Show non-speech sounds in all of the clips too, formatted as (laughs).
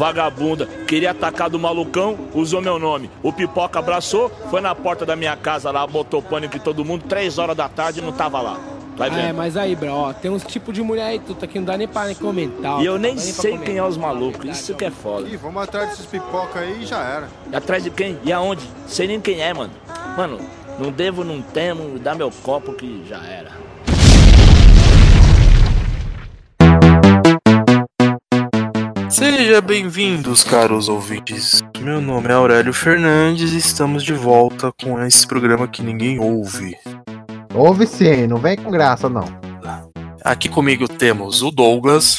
vagabunda. Queria atacar do malucão, usou meu nome. O pipoca abraçou, foi na porta da minha casa lá, botou pânico em todo mundo, três horas da tarde não tava lá. Vai É, vendo. mas aí, bro, ó, tem uns tipo de mulher aí, tudo que não dá nem pra nem comentar. ó, E eu nem sei quem é os malucos, verdade, isso que é foda. Ih, vamos atrás desses pipoca aí e já era. E atrás de quem? E aonde? Sei nem quem é, mano. Mano, não devo, não temo, dá meu copo que já era. Seja bem-vindos, caros ouvintes. Meu nome é Aurélio Fernandes e estamos de volta com esse programa que ninguém ouve. Ouve sim, não vem com graça não. Aqui comigo temos o Douglas,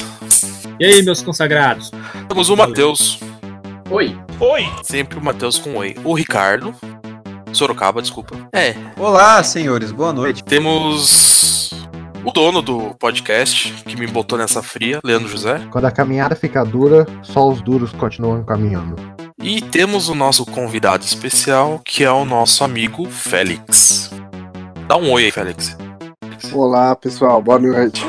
E aí, meus consagrados? temos o Matheus, Oi. Oi! sempre o Matheus com oi, o Ricardo, Sorocaba, desculpa. É, Olá, senhores, boa noite. temos o dono do podcast que me botou nessa fria, Leandro José, Quando a caminhada fica dura, só os duros continuam caminhando. e temos o nosso convidado especial, que é o nosso amigo Félix. Dá um oi aí, Félix. Olá, pessoal, boa noite.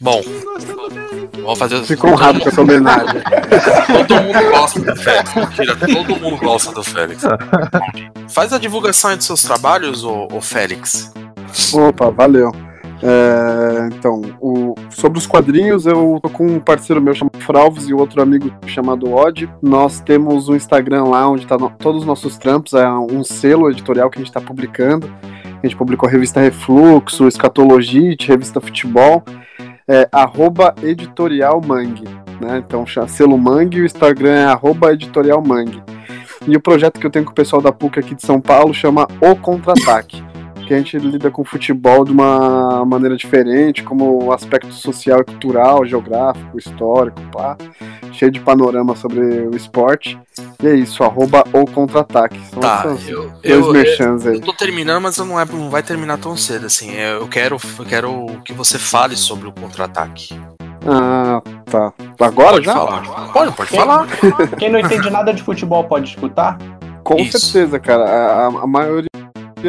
Bom, vamos fazer Fico honrado com essa homenagem. Todo mundo gosta do Félix. Mentira, todo mundo gosta do Félix. Faz a divulgação aí dos seus trabalhos, ô, ô Félix. Opa, valeu. É, então, o- sobre os quadrinhos, eu tô com um parceiro meu chamado Fralves e outro amigo chamado Odd. Nós temos um Instagram lá onde tá no- todos os nossos trampos, é um selo editorial que a gente tá publicando. A gente publicou a revista Refluxo, Escatologite, revista Futebol, é, arroba editorial Mangue, né? Então, selo Mangue o Instagram é arroba editorial Mangue. E o projeto que eu tenho com o pessoal da PUC aqui de São Paulo chama O Contra-Ataque que a gente lida com futebol de uma maneira diferente, como o aspecto social e cultural, geográfico, histórico, pá, cheio de panorama sobre o esporte. E é isso, arroba ou contra-ataque. Tá, essas eu, eu, aí. eu tô terminando, mas eu não, é, não vai terminar tão cedo assim. Eu quero, eu quero que você fale sobre o contra-ataque. Ah, tá. Agora Pode já? falar. Pode, pode falar. (laughs) Quem não entende nada de futebol pode escutar? Com Isso. certeza, cara. A, a maioria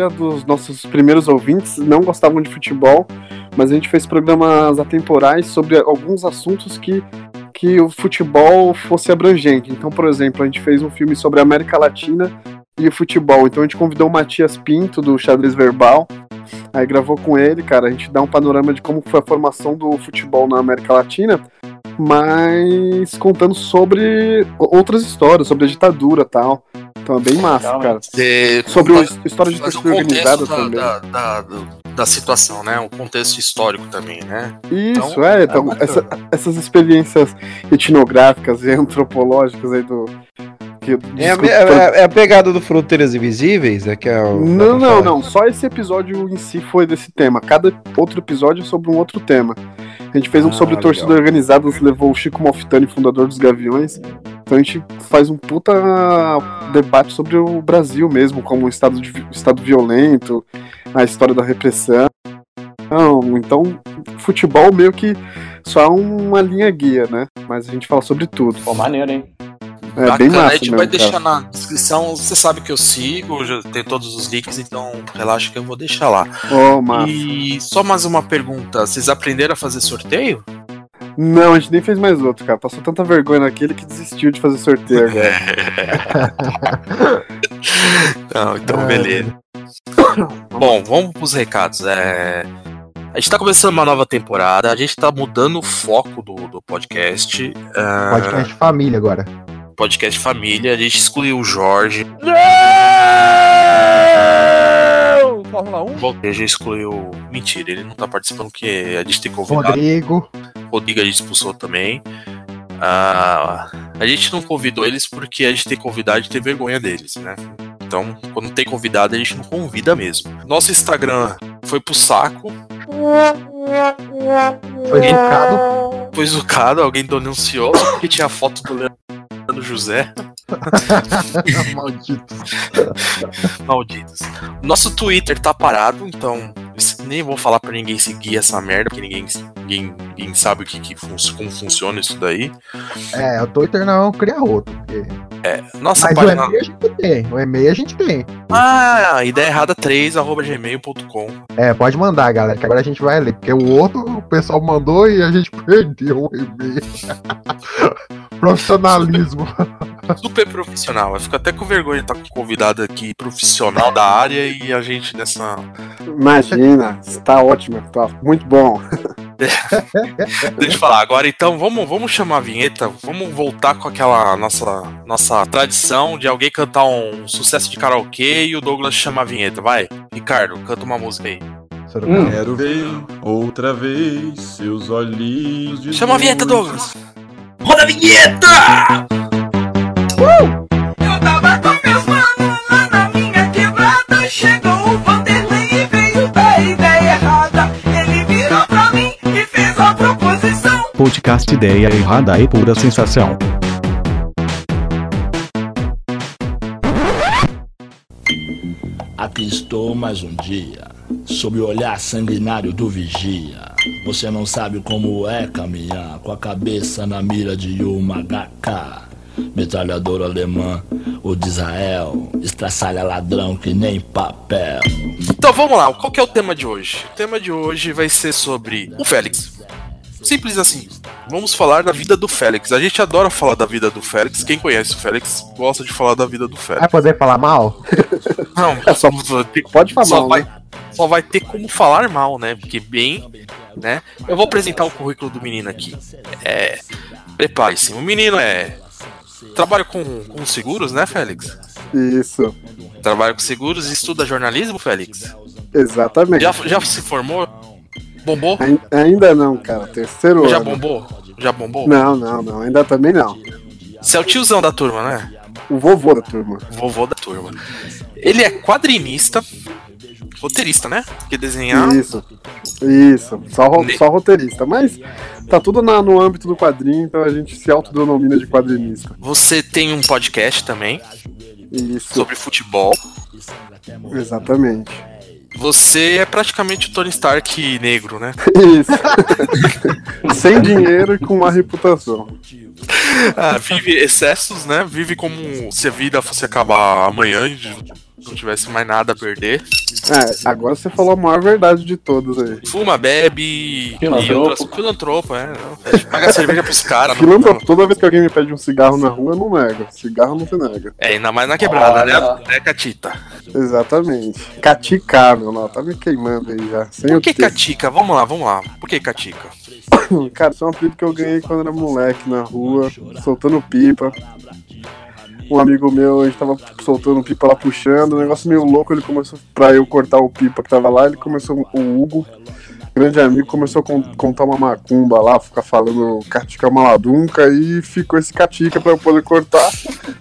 dos nossos primeiros ouvintes não gostavam de futebol, mas a gente fez programas atemporais sobre alguns assuntos que, que o futebol fosse abrangente. Então, por exemplo, a gente fez um filme sobre a América Latina e o futebol. Então a gente convidou o Matias Pinto, do Xadrez Verbal. Aí gravou com ele, cara. A gente dá um panorama de como foi a formação do futebol na América Latina, mas contando sobre outras histórias, sobre a ditadura tal. Então é bem massa, Legal, cara. Sobre a história de torcida organizada da, também. da, da, da situação, né? O contexto histórico também, né? Isso, Então, é. é Então, bacana. essa- essas experiências etnográficas e antropológicas aí do. Que, É a, é- é a pegada do Fronteiras Invisíveis? É que é o. Não, não, não. Só esse episódio em si foi desse tema. Cada outro episódio é sobre um outro tema. A gente fez um Ah, sobre legal. torcida organizada, levou o Chico Malfitani, fundador dos Gaviões. Então a gente faz um puta debate sobre o Brasil mesmo, como um estado, de, estado violento, a história da repressão. Então, futebol meio que só é uma linha guia, né? Mas a gente fala sobre tudo. Pô, maneiro, hein? É bem massa a gente mesmo, vai cara. deixar na descrição. Você sabe que eu sigo, já tem todos os links, então relaxa que eu vou deixar lá. Massa. E só mais uma pergunta: vocês aprenderam a fazer sorteio? Não, a gente nem fez mais outro, cara. Passou tanta vergonha naquele que desistiu de fazer sorteio agora. (laughs) Não, então Ah, beleza. (coughs) Bom, vamos pros recados. É... A gente tá começando uma nova temporada, a gente tá mudando o foco do, do podcast. ah, Podcast família agora. podcast família, a gente excluiu o Jorge. Fórmula 1? Voltei, a gente excluiu. Mentira, ele não tá participando porque a gente tem convidado. Rodrigo. Rodrigo a gente expulsou também. Ah, a gente não convidou eles porque a gente tem convidado e tem vergonha deles, né? Então, quando tem convidado, a gente não convida mesmo. Nosso Instagram foi pro saco, Foi educado. foi zucado, alguém denunciou porque tinha foto do Leandro José. (laughs) Maldito. Malditos. Nosso Twitter tá parado, então nem vou falar pra ninguém seguir essa merda, porque ninguém, ninguém, ninguém sabe o que, que fun como funciona isso daí. É, o Twitter não cria outro. Porque... É, nossa Mas página. o e-mail a gente tem. O e-mail a gente tem. Ah, ideia errada 3, arroba gmail.com. É, pode mandar, galera, que agora a gente vai ler. Porque o outro o pessoal mandou e a gente (laughs) perdeu o e-mail. (laughs) Profissionalismo. Super profissional. Eu fico até com vergonha de estar com um convidado aqui profissional da área e a gente nessa. Imagina, está ótimo, tá muito bom. (laughs) Deixa eu falar. Agora então, vamos, vamos chamar a vinheta. Vamos voltar com aquela nossa, nossa tradição de alguém cantar um sucesso de karaokê e o Douglas chama a vinheta. Vai, Ricardo, canta uma música aí. Hum. Quero ver outra vez seus olhinhos de Chama a vinheta. Douglas. Roda a vinheta! Eu Podcast Ideia Errada e Pura Sensação. Aqui estou mais um dia, sob o olhar sanguinário do vigia. Você não sabe como é caminhar com a cabeça na mira de uma HK. Metralhador alemã, o de Israel, estraçalha ladrão que nem papel. Então vamos lá, qual que é o tema de hoje? O tema de hoje vai ser sobre o Félix. Simples assim. Vamos falar da vida do Félix. A gente adora falar da vida do Félix. Quem conhece o Félix gosta de falar da vida do Félix. Vai poder falar mal? (laughs) Não, É (laughs) só- pode falar só mal, vai, né? só vai ter como falar mal, né? Porque bem, né? Eu vou apresentar o currículo do menino aqui. É, prepare-se. O menino é trabalha com, com seguros, né, Félix? Isso, Trabalha com seguros e estuda jornalismo, Félix. exatamente. Já, já se formou? Bombou? Ai- Ainda não, cara, terceiro Já ano. bombou? Já bombou? Não, não, não, ainda também não. Você é o tiozão da turma, né? O vovô da turma. Vovô da turma. Ele é quadrinista, roteirista, né? Que desenhar. Isso, isso, só, ro- só roteirista. Mas tá tudo na- no âmbito do quadrinho, então a gente se autodenomina de quadrinista. Você tem um podcast também Isso, sobre futebol. exatamente. Você é praticamente o Tony Stark negro, né? (laughs) Isso. (laughs) Sem dinheiro e com má reputação. Ah, vive excessos, né? Vive como se a vida fosse acabar amanhã não tivesse mais nada a perder. É, agora você falou a maior verdade de todas aí. Fuma, bebe e Filantropo. outras. Filantropo, é. Não. Paga cerveja pros caras. não- Filantropo, toda vez que alguém me pede um cigarro na rua, eu não nego. Cigarro não se nega. É, ainda mais na quebrada, Olha. né? Né, Catita? Exatamente. Catica, meu não, tá me queimando aí já. Sem Por que. Catica? Vamos lá, vamos lá. Por que Catica? (coughs) Cara, isso é um apelido que eu ganhei quando era moleque na rua, soltando pipa. Um amigo meu, a gente tava soltando pipa lá puxando, um negócio meio louco, ele começou, pra eu cortar o pipa que tava lá, ele começou, o Hugo, grande amigo, começou a con- contar uma macumba lá, ficar falando catica maladunca, e ficou esse catica pra eu poder cortar.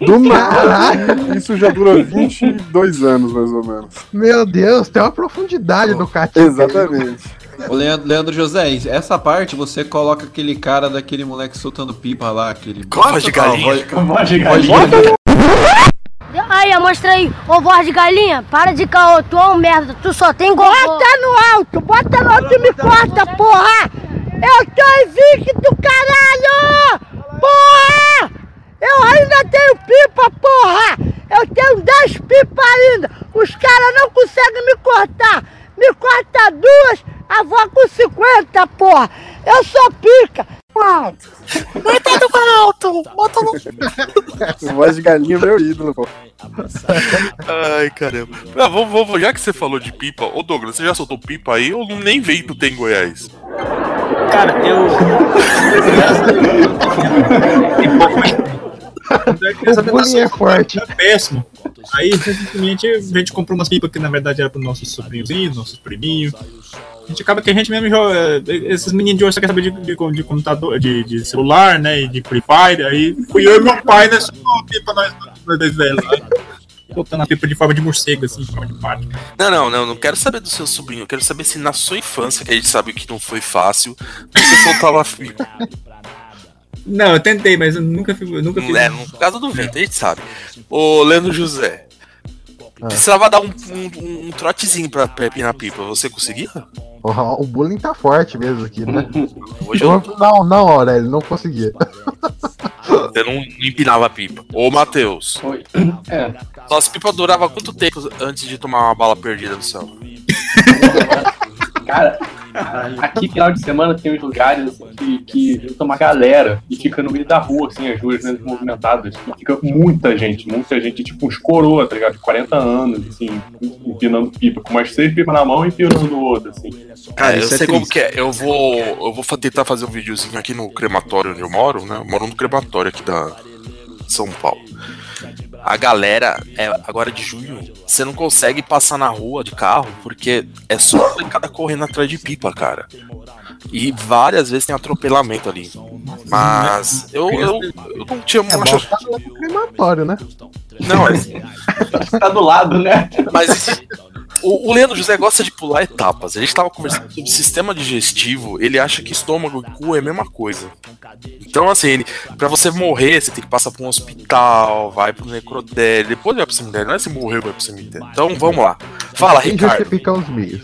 Do nada, isso já dura 22 anos, mais ou menos. Meu Deus, tem uma profundidade do Catinho. Exatamente. Ô Leandro, Leandro José, essa parte você coloca aquele cara daquele moleque soltando pipa lá, aquele. Voz de galinha. Voz de galinha. Aí, mostra aí. Ô, voz de galinha, para de caô. Tu é um merda, tu só tem gogó. Bota no alto, bota no alto e me corta, porra. Eu tô invicto, caralho. Porra. Eu ainda tenho pipa, porra. Eu tenho 10 pipas ainda. Os caras não conseguem me cortar. Me corta duas, avó com 50, porra. Eu sou pica. Alto. Bota no alto. Bota no... (laughs) Voz de galinha é meu ídolo, pô. Ai, caramba. Ah, vamos, vamos, já que você falou de pipa, ô Douglas, você já soltou pipa aí ou nem veio tem em Goiás? Cara, eu. O bullying é forte. É péssimo. Aí, recentemente, a gente comprou umas pipas que na verdade era para nossos sobrinhozinhos, nossos priminhos. A gente acaba que a gente mesmo joga. Esses meninos de hoje só quer saber de, de, de computador, de, de celular, né? E de Free Fire. Aí fui eu e meu pai nessa pipa nós nós dois velhos lá. Botando a pipa de forma de morcego, assim, de forma de pato. Não, não, não, não quero saber do seu sobrinho, eu quero saber se na sua infância, que a gente sabe que não foi fácil, você (laughs) soltava pipa. Não, eu tentei, mas eu nunca, fui- eu nunca fiz. É, no caso do vento, a gente sabe. Ô, Leandro José, precisava dar um, um, um trotezinho pra, pra empinar pipa. Você conseguia? O bullying tá forte mesmo aqui, né? (laughs) Hoje eu Não, não, hora, ele não conseguia. Você não empinava a pipa. Ô, Matheus. Oi. É. Suas pipas duravam quanto tempo antes de tomar uma bala perdida no céu? Cara, aqui final de semana tem uns lugares assim, que, que junta uma galera e fica no meio da rua, assim, as ruas menos movimentadas. E fica muita gente, muita gente, tipo uns coroa, tá ligado? De 40 anos, assim, empinando pipa, com umas seis pipas na mão e empinando o outro, assim. Cara, eu isso é sei como triste. que é. Eu vou, eu vou tentar fazer um videozinho aqui no crematório onde eu moro, né? Eu moro no crematório aqui da São Paulo. A galera, é, agora de junho, você não consegue passar na rua de carro porque é só cada correndo atrás de pipa, cara. E várias vezes tem atropelamento ali. Mas eu, eu, eu não tinha É muita. tá crematório, né? Não, é, Tá do lado, né? Mas o, o Leandro José gosta de pular etapas. A gente tava conversando sobre sistema digestivo, ele acha que estômago e cu é a mesma coisa. Então, assim, ele, pra você morrer, você tem que passar por um hospital, vai pro necrotério, depois vai pro cemitério. Não é se morrer, vai pro cemitério. Então, vamos lá. Fala, Ricardo.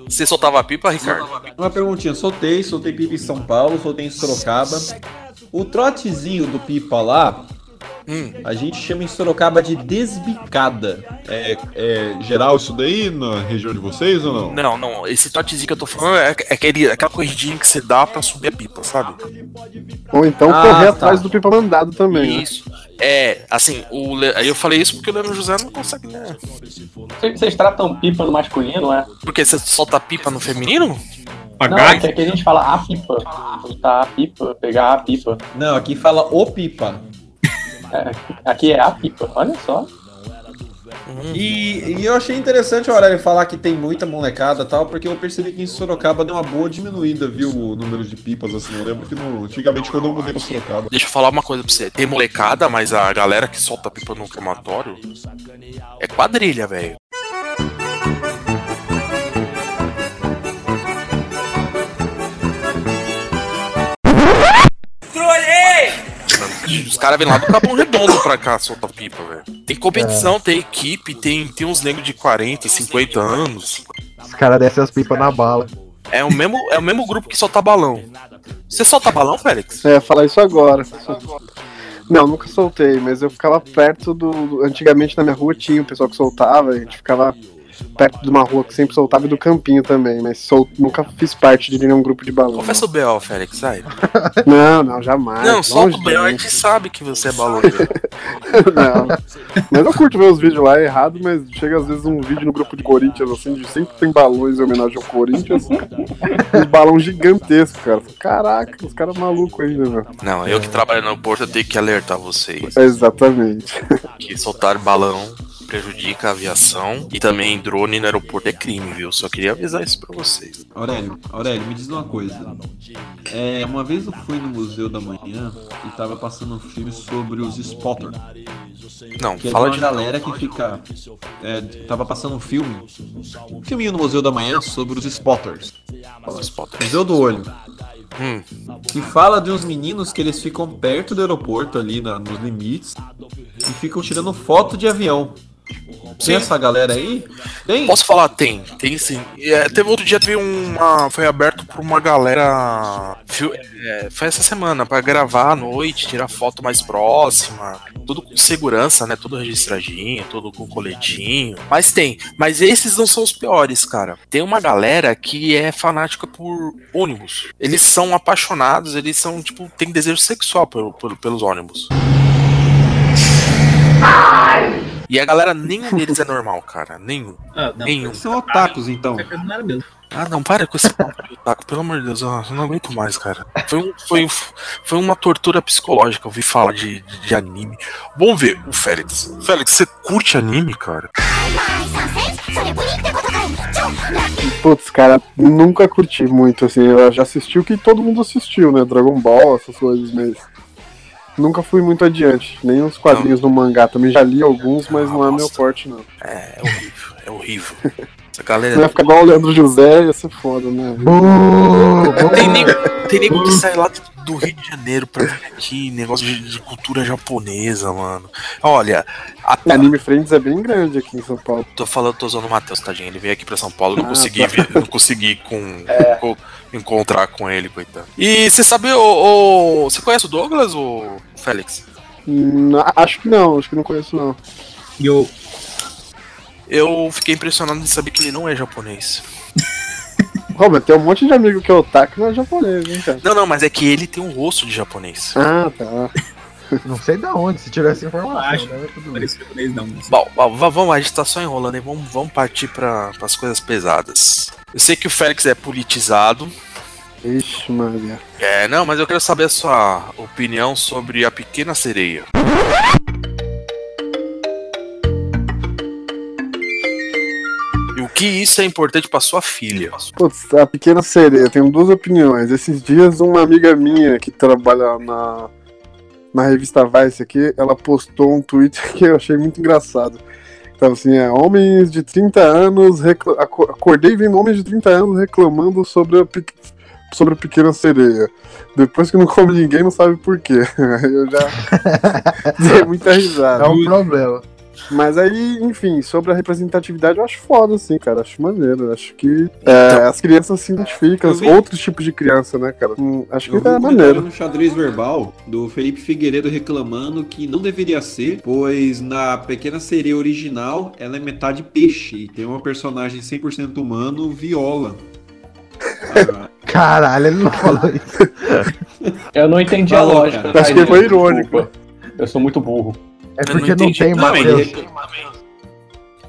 Você soltava a pipa, Ricardo? Uma perguntinha, soltei, soltei pipa em São Paulo, soltei em Sorocaba. O trotezinho do pipa lá, Hum. a gente chama em Sorocaba de desbicada. É, é geral isso daí na região de vocês ou não? Não, não. Esse trotezinho que eu tô falando é, é aquele, aquela corridinha que você dá pra subir a pipa, sabe? Ou então Ah, correr tá. atrás do pipa mandado também. né? Isso. É, assim, o Le... aí eu falei isso porque o Leandro José não consegue, né? Vocês tratam pipa no masculino, é? Porque você solta pipa no feminino? Não, é aqui a gente fala a pipa. Soltar a pipa, pegar a pipa. Não, aqui fala o pipa. É, aqui é a pipa, olha só. E, e eu achei interessante o Aurélio falar que tem muita molecada e tal, porque eu percebi que em Sorocaba deu uma boa diminuída, viu, o número de pipas, assim. Eu lembro que no- antigamente quando eu mudei pra Sorocaba. Deixa eu falar uma coisa pra você. Tem molecada, mas a galera que solta pipa no crematório é quadrilha, velho. Os caras vêm lá do Capão Redondo pra cá soltar pipa, velho. Tem competição, tem equipe, tem, tem uns negros de 40, 50 anos. Os caras descem as pipas na bala. É o mesmo, é o mesmo grupo que solta balão. Você solta balão, Félix? É, falar isso agora. Não, nunca soltei, mas eu ficava perto do. do- Antigamente na minha rua tinha o pessoal que soltava, a gente ficava perto de uma rua que sempre soltava e do campinho também, mas sol... nunca fiz parte de nenhum grupo de balão. Confessa o B.O., Félix, sai. (laughs) Não, não, jamais. Não, solta o B.O., a gente sabe que você é baloeiro. (laughs) Não. Mas eu curto ver os vídeos lá, é errado, mas chega às vezes um vídeo no grupo de Corinthians, assim, de sempre tem balões em homenagem ao Corinthians. uns balões gigantescos, cara. Caraca, os caras malucos ainda, velho. Não, eu que trabalho no aeroporto, eu tenho que alertar vocês. Exatamente. Que soltar balão prejudica a aviação e também drone no aeroporto é crime, viu? Só queria avisar isso pra vocês. Aurélio, Aurélio, me diz uma coisa. É, uma vez eu fui no Museu da Manhã e tava passando um filme sobre os spotters. Não, Que é fala uma de galera que fica. É, tava passando um filme. Um filminho no Museu da Manhã sobre os spotters. Os spotters. Museu do Olho. Hum. Que fala de uns meninos que eles ficam perto do aeroporto ali na- nos limites e ficam tirando foto de avião. Tem essa galera aí? Tem? Posso falar? Tem, tem sim. É, teve outro dia, teve uma. Foi aberto pra uma galera. é, foi essa semana, pra gravar à noite, tirar foto mais próxima. Tudo com segurança, né? Tudo registradinho, tudo com coletinho. Mas tem. Mas esses não são os piores, cara. Tem uma galera que é fanática por ônibus. Eles são apaixonados, eles são, tipo, tem desejo sexual pelo- pelo- pelos ônibus. E a galera, nenhum deles é normal, cara. Nenhum. Ah, não. Nenhum. São otakus, então. Mesmo. Ah, não, para com esse papo de otaku, pelo amor de Deus, eu não aguento mais, cara. Foi, um- foi, um- foi uma tortura psicológica ouvir falar de, de anime. Vamos ver o Félix. Félix, você curte anime, cara? Putz, cara, nunca curti muito, assim. Eu já assisti o que todo mundo assistiu, né? Dragon Ball, essas coisas, mas. Nunca fui muito adiante. Nem os quadrinhos no mangá. Também já li alguns, mas não é meu forte, não. É, é horrível, é horrível. Essa Não ia galera. ficar igual o Leandro José, ia ser foda, né? Tem nego, Tem nego que sai lá do Rio de Janeiro pra vir aqui, negócio de, de cultura japonesa, mano. Olha, a, Anime Friends é bem grande aqui em São Paulo. Tô falando, tô usando o Matheus, tadinho. Ele veio aqui pra São Paulo, não Ah, consegui tá. ver- não consegui com, com- encontrar com ele, coitado. E você sabe, o, o- você conhece o Douglas, ou Félix? Hum, acho que não, acho que não conheço não. Eu. Eu fiquei impressionado de saber que ele não é japonês. (laughs) Robert, tem um monte de amigo que é otaku e não é japonês, hein, cara? Não, não, mas é que ele tem um rosto de japonês. Ah, tá. (laughs) Não sei da onde, se tiver essa informação. Acho. tudo bem. Parece japonês não. Bom, bom, va- vamos, a gente tá só enrolando vamos, vamos partir para as coisas pesadas. Eu sei que o Félix é politizado. Ixi, Maria. É, não, mas eu quero saber a sua opinião sobre a pequena sereia. E o que isso é importante pra sua filha? Putz, a pequena sereia, eu tenho duas opiniões. Esses dias, uma amiga minha que trabalha na, na revista Vice aqui, ela postou um tweet (laughs) que eu achei muito engraçado. Então, assim, é, homens de 30 anos, recla- acordei vendo homens de 30 anos reclamando sobre a, pe- sobre a pequena sereia. Depois que não come ninguém, não sabe por quê. Aí (laughs) eu já (laughs) dei muita risada. É um problema. Mas aí, enfim, sobre a representatividade eu acho foda, assim, cara. Acho maneiro. Acho que é, as crianças se identificam, eu vi- outros tipos de criança, né, cara? Hum, acho que Eu vi é um maneiro. no xadrez verbal do Felipe Figueiredo reclamando que não deveria ser, pois na Pequena Sereia original ela é metade peixe e tem uma personagem 100% humano, Viola. (laughs) Ah, Caralho, ele não falou isso. Eu não entendi a Falou, lógica. cara. Acho que foi irônico. Desculpa. Eu sou muito burro. É porque não não, tem Matheus.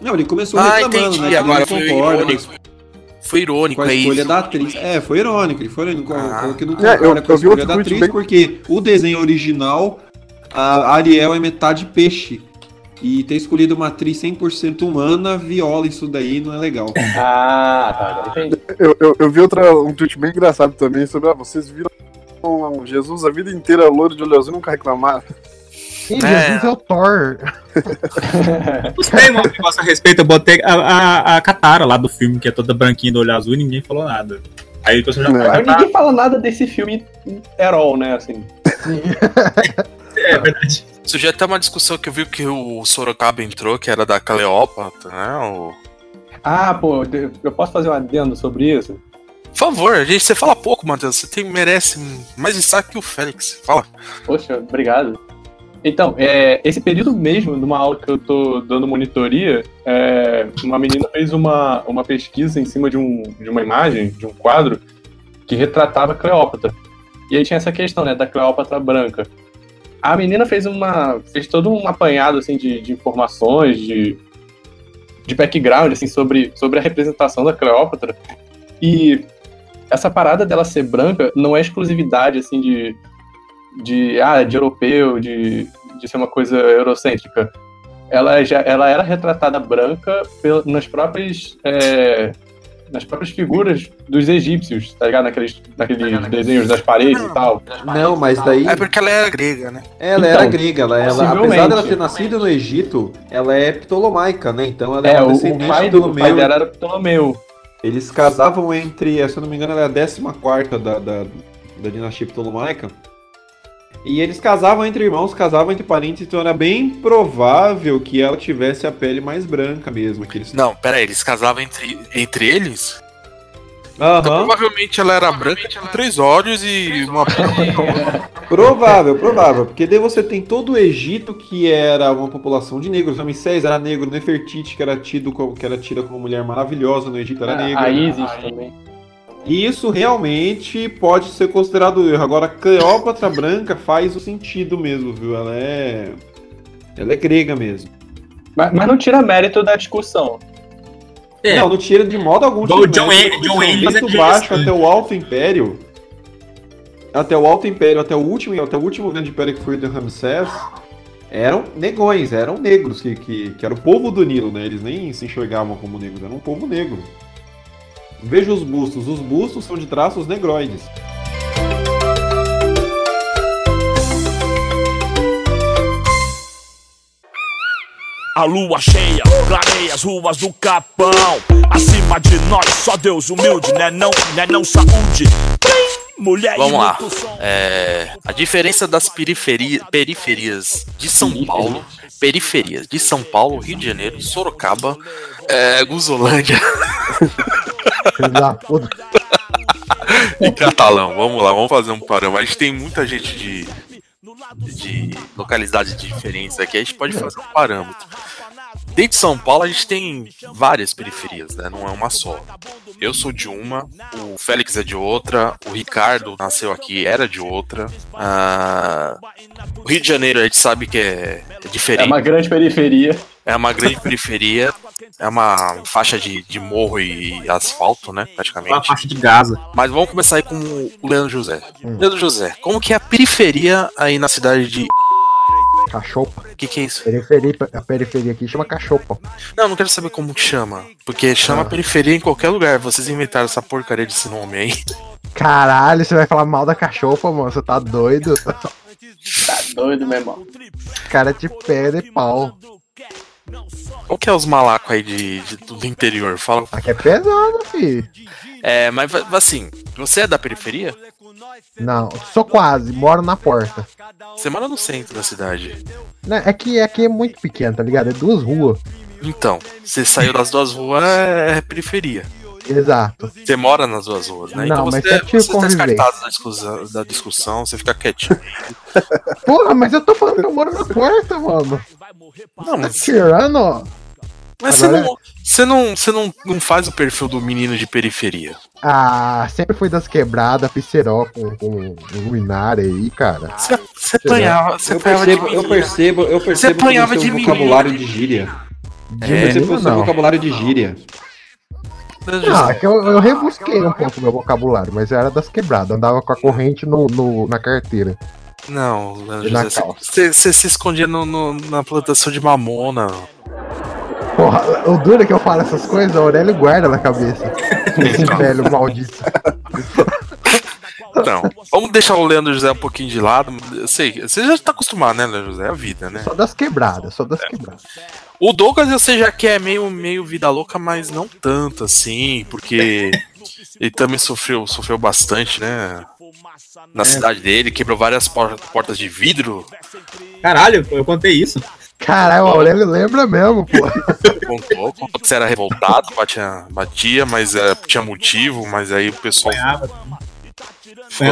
não, ele começou Ah, reclamando, entendi, né? que agora ele foi concorda irônico. Foi irônico, com a é escolha isso. da atriz. É, foi irônico, ele foi irônico. Ah. Falou que não É, concorda eu- com a escolha da atriz, bem- porque o desenho original, a Ariel é metade peixe. E ter escolhido uma atriz 100% humana, viola isso daí, não é legal. Ah, tá, entendi. Eu, eu, eu vi outra, um tweet bem engraçado também sobre, ah, vocês viram Jesus a vida inteira loiro de olho azul e nunca reclamaram. É. Jesus é o Thor. (laughs) Postei um negócio a respeito, eu botei a, a, a Katara lá do filme, que é toda branquinha do olho azul e ninguém falou nada. Aí o pessoal já Não, ninguém fala nada desse filme Herol, né? Assim. (laughs) É verdade. Isso já tá uma discussão que eu vi que o Sorocaba entrou, que era da Cleópatra, né? O... Ah, pô, eu posso fazer um adendo sobre isso? Por favor, a gente, você fala pouco, Matheus. Você tem, merece mais destaque que o Félix. Fala. Poxa, obrigado. Então, é, esse período mesmo, numa aula que eu tô dando monitoria, é, uma menina fez uma, uma pesquisa em cima de, um, de uma imagem, de um quadro, que retratava Cleópatra. E aí tinha essa questão, né, da Cleópatra branca. A menina fez uma. fez todo um apanhado assim, de, de informações, de, de background, assim, sobre, sobre a representação da Cleópatra. E essa parada dela ser branca não é exclusividade, assim, de, de, ah, de europeu, de, de ser uma coisa eurocêntrica. Ela, já, ela era retratada branca pel- nas próprias é, nas próprias figuras dos egípcios, tá ligado? Naqueles, naqueles desenhos das paredes e tal. Não, mas daí. É porque ela era grega, né? Ela Então, era grega, ela, ela apesar dela ter nascido no Egito, ela é ptolomaica, né? Então ela é, É, uma o, o descendente pai, do o pai dela era Ptolomeu. Eles casavam entre, se eu não me engano, ela é a 14 da, da, da dinastia ptolomaica. E eles casavam entre irmãos, casavam entre parentes, então era bem provável que ela tivesse a pele mais branca mesmo. Que eles... Não, pera aí, eles casavam entre, entre eles? Aham. Então provavelmente ela era branca com três olhos e uma. Provável, provável, porque daí você tem todo o Egito que era uma população de negros, Ramsés era negro, Nefertiti que era tido como que era tida como mulher maravilhosa no Egito era negra. A Isis também. E isso realmente pode ser considerado erro. Agora, Cleópatra branca faz o sentido mesmo, viu? Ela é. Ela é grega mesmo. Mas, mas não tira mérito da discussão. É. Não, não tira de modo algum. Igual o tira John mérito, John desde fazendo o baixo até o Alto Império. Até o Alto Império, até o último, até o último grande império que foi o de Ramsés, eram negões, eram negros, que, que, que era o povo do Nilo, né? Eles nem se enxergavam como negros, eram um povo negro. Veja os bustos, os bustos são de traços negroides. A lua cheia clareia as ruas do Capão. Acima de nós, só Deus humilde, né não, né não saúde. Mulher Vamos lá. É, a diferença das periferia- periferias de São Paulo, periferias de São Paulo, Rio de Janeiro, Sorocaba, é, Guzolândia (laughs) Filho da puta. e Catalão. Vamos lá, vamos fazer um parâmetro. A gente tem muita gente de, de localidades diferentes aqui, a gente pode fazer um parâmetro. Dentro de São Paulo, a gente tem várias periferias, né? Não é uma só. Eu sou de uma, o Félix é de outra, o Ricardo nasceu aqui, era de outra. Ah, o Rio de Janeiro a gente sabe que é, é diferente. É uma grande periferia. É uma grande periferia, é uma faixa de, de morro e asfalto, né? Praticamente. Uma faixa de Gaza. Mas vamos começar aí com o Leandro José. Leandro José, como que é a periferia aí na cidade de. Cachopa. O que, que é isso? Periferia, a periferia aqui chama cachopa. Não, não quero saber como que chama. Porque chama Ah. periferia em qualquer lugar. Vocês inventaram essa porcaria desse nome aí. Caralho, você vai falar mal da cachopa, mano? Você tá doido? Tá doido, meu irmão. Cara de pedra e pau. Qual que é os malacos aí de, de- do interior? Fala. Aqui é pesado, fi. É, mas assim, você é da periferia? Não, sou quase, moro na porta. Você mora no centro da cidade. Né, É que aqui é muito pequeno, tá ligado? É duas ruas. Então, você saiu das duas ruas, é periferia. Exato. Você mora nas duas ruas, né? Não, então mas você, é tipo você tá descartado da discussão, da discussão, você fica quietinho. (laughs) Porra, mas eu tô falando que eu moro na porta, mano. Não, Tá mas, tirando, ó. mas Agora- você, não, você, não, você não, não faz o perfil do menino de periferia. Ah, sempre fui das quebradas, pisceró com, com luminária aí, cara. Você, você apanhava, você Eu apanhava percebo, de eu percebo, eu Você percebo que apanhava você de tem menino. vocabulário de gíria. De você um vocabulário de gíria. Ah, que eu, eu rebusquei um pouco meu vocabulário, mas era das quebradas, andava com a corrente no, no- na carteira. Não, José, você, você se escondia no, no- na plantação de mamona. Porra, o duro é que eu falo essas coisas, a Aurélio guarda na cabeça. (laughs) Esse velho maldito. (laughs) Então, vamos deixar o Leandro José um pouquinho de lado. Eu sei, você já tá acostumado, né, Leandro José? É a vida, né? Só das quebradas, só das quebradas. O Douglas eu sei já que é meio, meio vida louca, mas não tanto assim, porque (laughs) ele também sofreu, sofreu bastante, né? Na cidade dele, quebrou várias por- portas de vidro. Caralho, eu contei isso. Caralho, o Aurélio lembra mesmo, pô. (laughs) Contou, contou que você era revoltado, batia, batia mas é, tinha motivo, mas aí o pessoal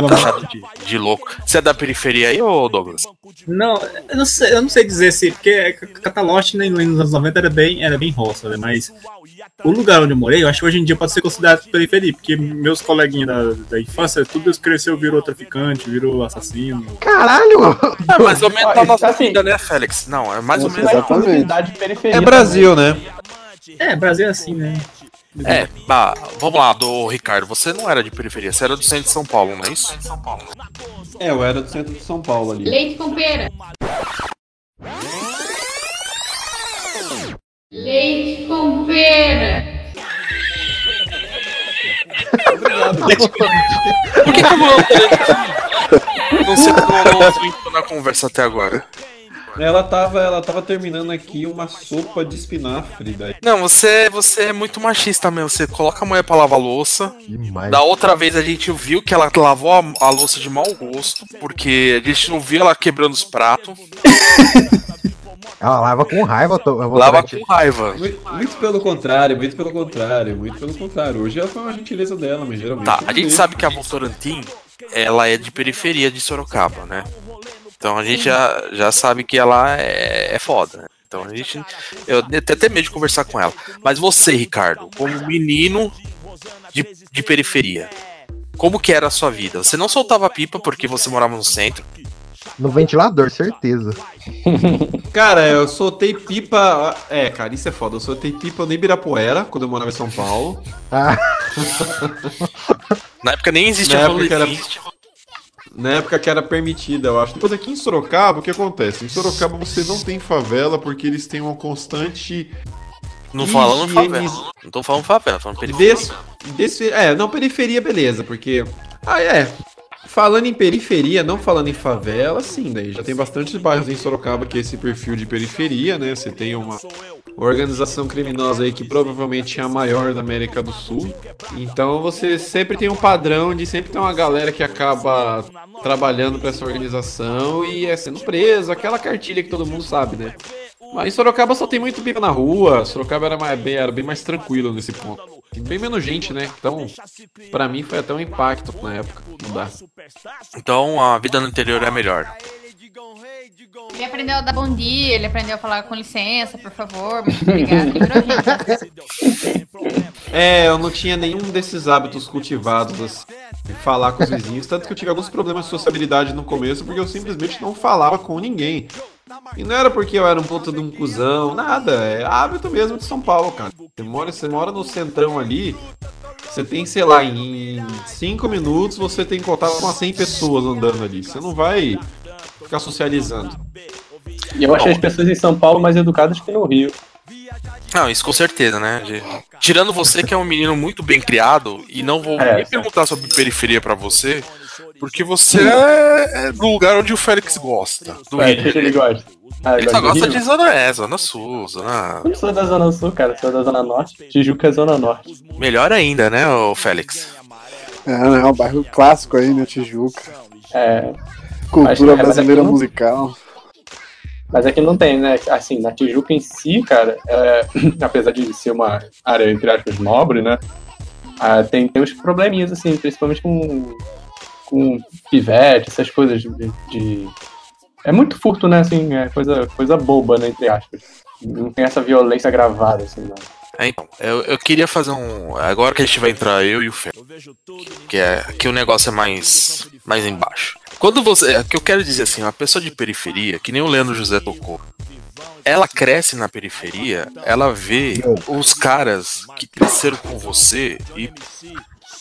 taxado de, de louco. Você é da periferia aí, ô Douglas? Não, eu não sei, eu não sei dizer se, porque Catalote né, nos anos 90 era bem, era bem roça, né? Mas o lugar onde eu morei, eu acho que hoje em dia pode ser considerado periferia, porque meus coleguinhas da, da infância, tudo cresceu, virou traficante, virou assassino. Caralho! É mais ou menos na isso nossa assim, vida, né, Félix? Não, é mais ou menos. É Brasil, né? É, Brasil é assim, né? É, bah, vamos lá, do Ricardo, você não era de periferia, você era do centro de São Paulo, não é isso? É, eu era do centro de São Paulo ali. Leite com pera. Leite com pera. Por que, que eu vou. (laughs) Não sei como eu não na conversa até agora. Ela tava, ela tava terminando aqui uma sopa de espinafre daí. Não, você, você é muito machista mesmo. Você coloca a mulher pra lavar louça. Demais. Da outra vez a gente viu que ela lavou a, a louça de mau gosto, porque a gente não viu ela quebrando os pratos. (laughs) Ela lava com raiva, eu tô- eu vou Lava com raiva. Muito, muito pelo contrário, muito pelo contrário, muito pelo contrário. Hoje ela foi uma gentileza dela, mas geralmente. Tá, não a gente sabe que a Votorantim, ela é de periferia de Sorocaba, né? Então a gente já, já sabe que ela é, é foda, né? Então a gente. Eu tenho até medo de conversar com ela. Mas você, Ricardo, como menino de, de periferia, como que era a sua vida? Você não soltava pipa porque você morava no centro. No ventilador, certeza. (laughs) Cara, eu soltei pipa. É, cara, isso é foda. Eu soltei pipa no Ibirapuera, quando eu morava em São Paulo. Ah, (laughs) Na época nem existia Na época era-. Na época que era permitida, eu acho. Depois aqui em Sorocaba, o que acontece? Em Sorocaba você não tem favela porque eles têm uma constante. Não falando Higiene- favela. Não tô falando favela, falando periferia. Desse, desse, é, não, periferia, beleza, porque. Ah, é. Falando em periferia, não falando em favela, sim, daí já tem bastante bairros em Sorocaba que é esse perfil de periferia, né? Você tem uma organização criminosa aí que provavelmente é a maior da América do Sul. Então você sempre tem um padrão de sempre ter uma galera que acaba trabalhando para essa organização e é sendo preso, aquela cartilha que todo mundo sabe, né? Mas em Sorocaba só tem muito pipa na rua, Sorocaba era, mais, era bem mais tranquilo nesse ponto. Bem menos gente, né? Então, pra mim foi até um impacto na época. Não dá. Então a vida no interior é melhor. Ele aprendeu a dar bom dia, ele aprendeu a falar com licença, por favor, muito obrigado. (laughs) É, eu não tinha nenhum desses hábitos cultivados, assim, de falar com os vizinhos. Tanto que eu tive alguns problemas de sociabilidade no começo, porque eu simplesmente não falava com ninguém. E não era porque eu era um puta de um cuzão, nada. É hábito mesmo de São Paulo, cara. Você mora, você mora no centrão ali, você tem, sei lá, em 5 minutos você tem contato com umas 100 pessoas andando ali. Você não vai ficar socializando. E eu achei as pessoas em São Paulo mais educadas que no Rio. Não, isso com certeza, né? Tirando você que é um menino muito bem criado, e não vou É, nem perguntar sobre periferia pra você, porque você é, é do lugar onde o Félix gosta. Do o que que ele gosta? Ah, Ele só gosta de zona é, zona sul, zona. Eu sou da Zona Sul, cara, sou da Zona Norte. Tijuca é Zona Norte. Melhor ainda, né, ô Félix? É, é um bairro clássico aí, né, Tijuca. É. Cultura Mas, é, mas brasileira não- musical. Mas aqui não tem, né? Assim, na Tijuca em si, cara, é, (clears throat) apesar de ser uma área, entre aspas, nobre, né? ah, tem, tem uns probleminhas, assim, principalmente com, com pivete, essas coisas de, de- É muito furto, né? Assim, é coisa, coisa boba, né? Entre aspas. Não tem essa violência gravada, assim, não. É, então, eu, eu queria fazer um. Agora que a gente vai entrar, eu e o Félix, que é que o negócio é mais, mais embaixo. Quando você. É, que eu quero dizer assim, uma pessoa de periferia, que nem o Leandro José tocou, ela cresce na periferia, ela vê os caras que cresceram com você e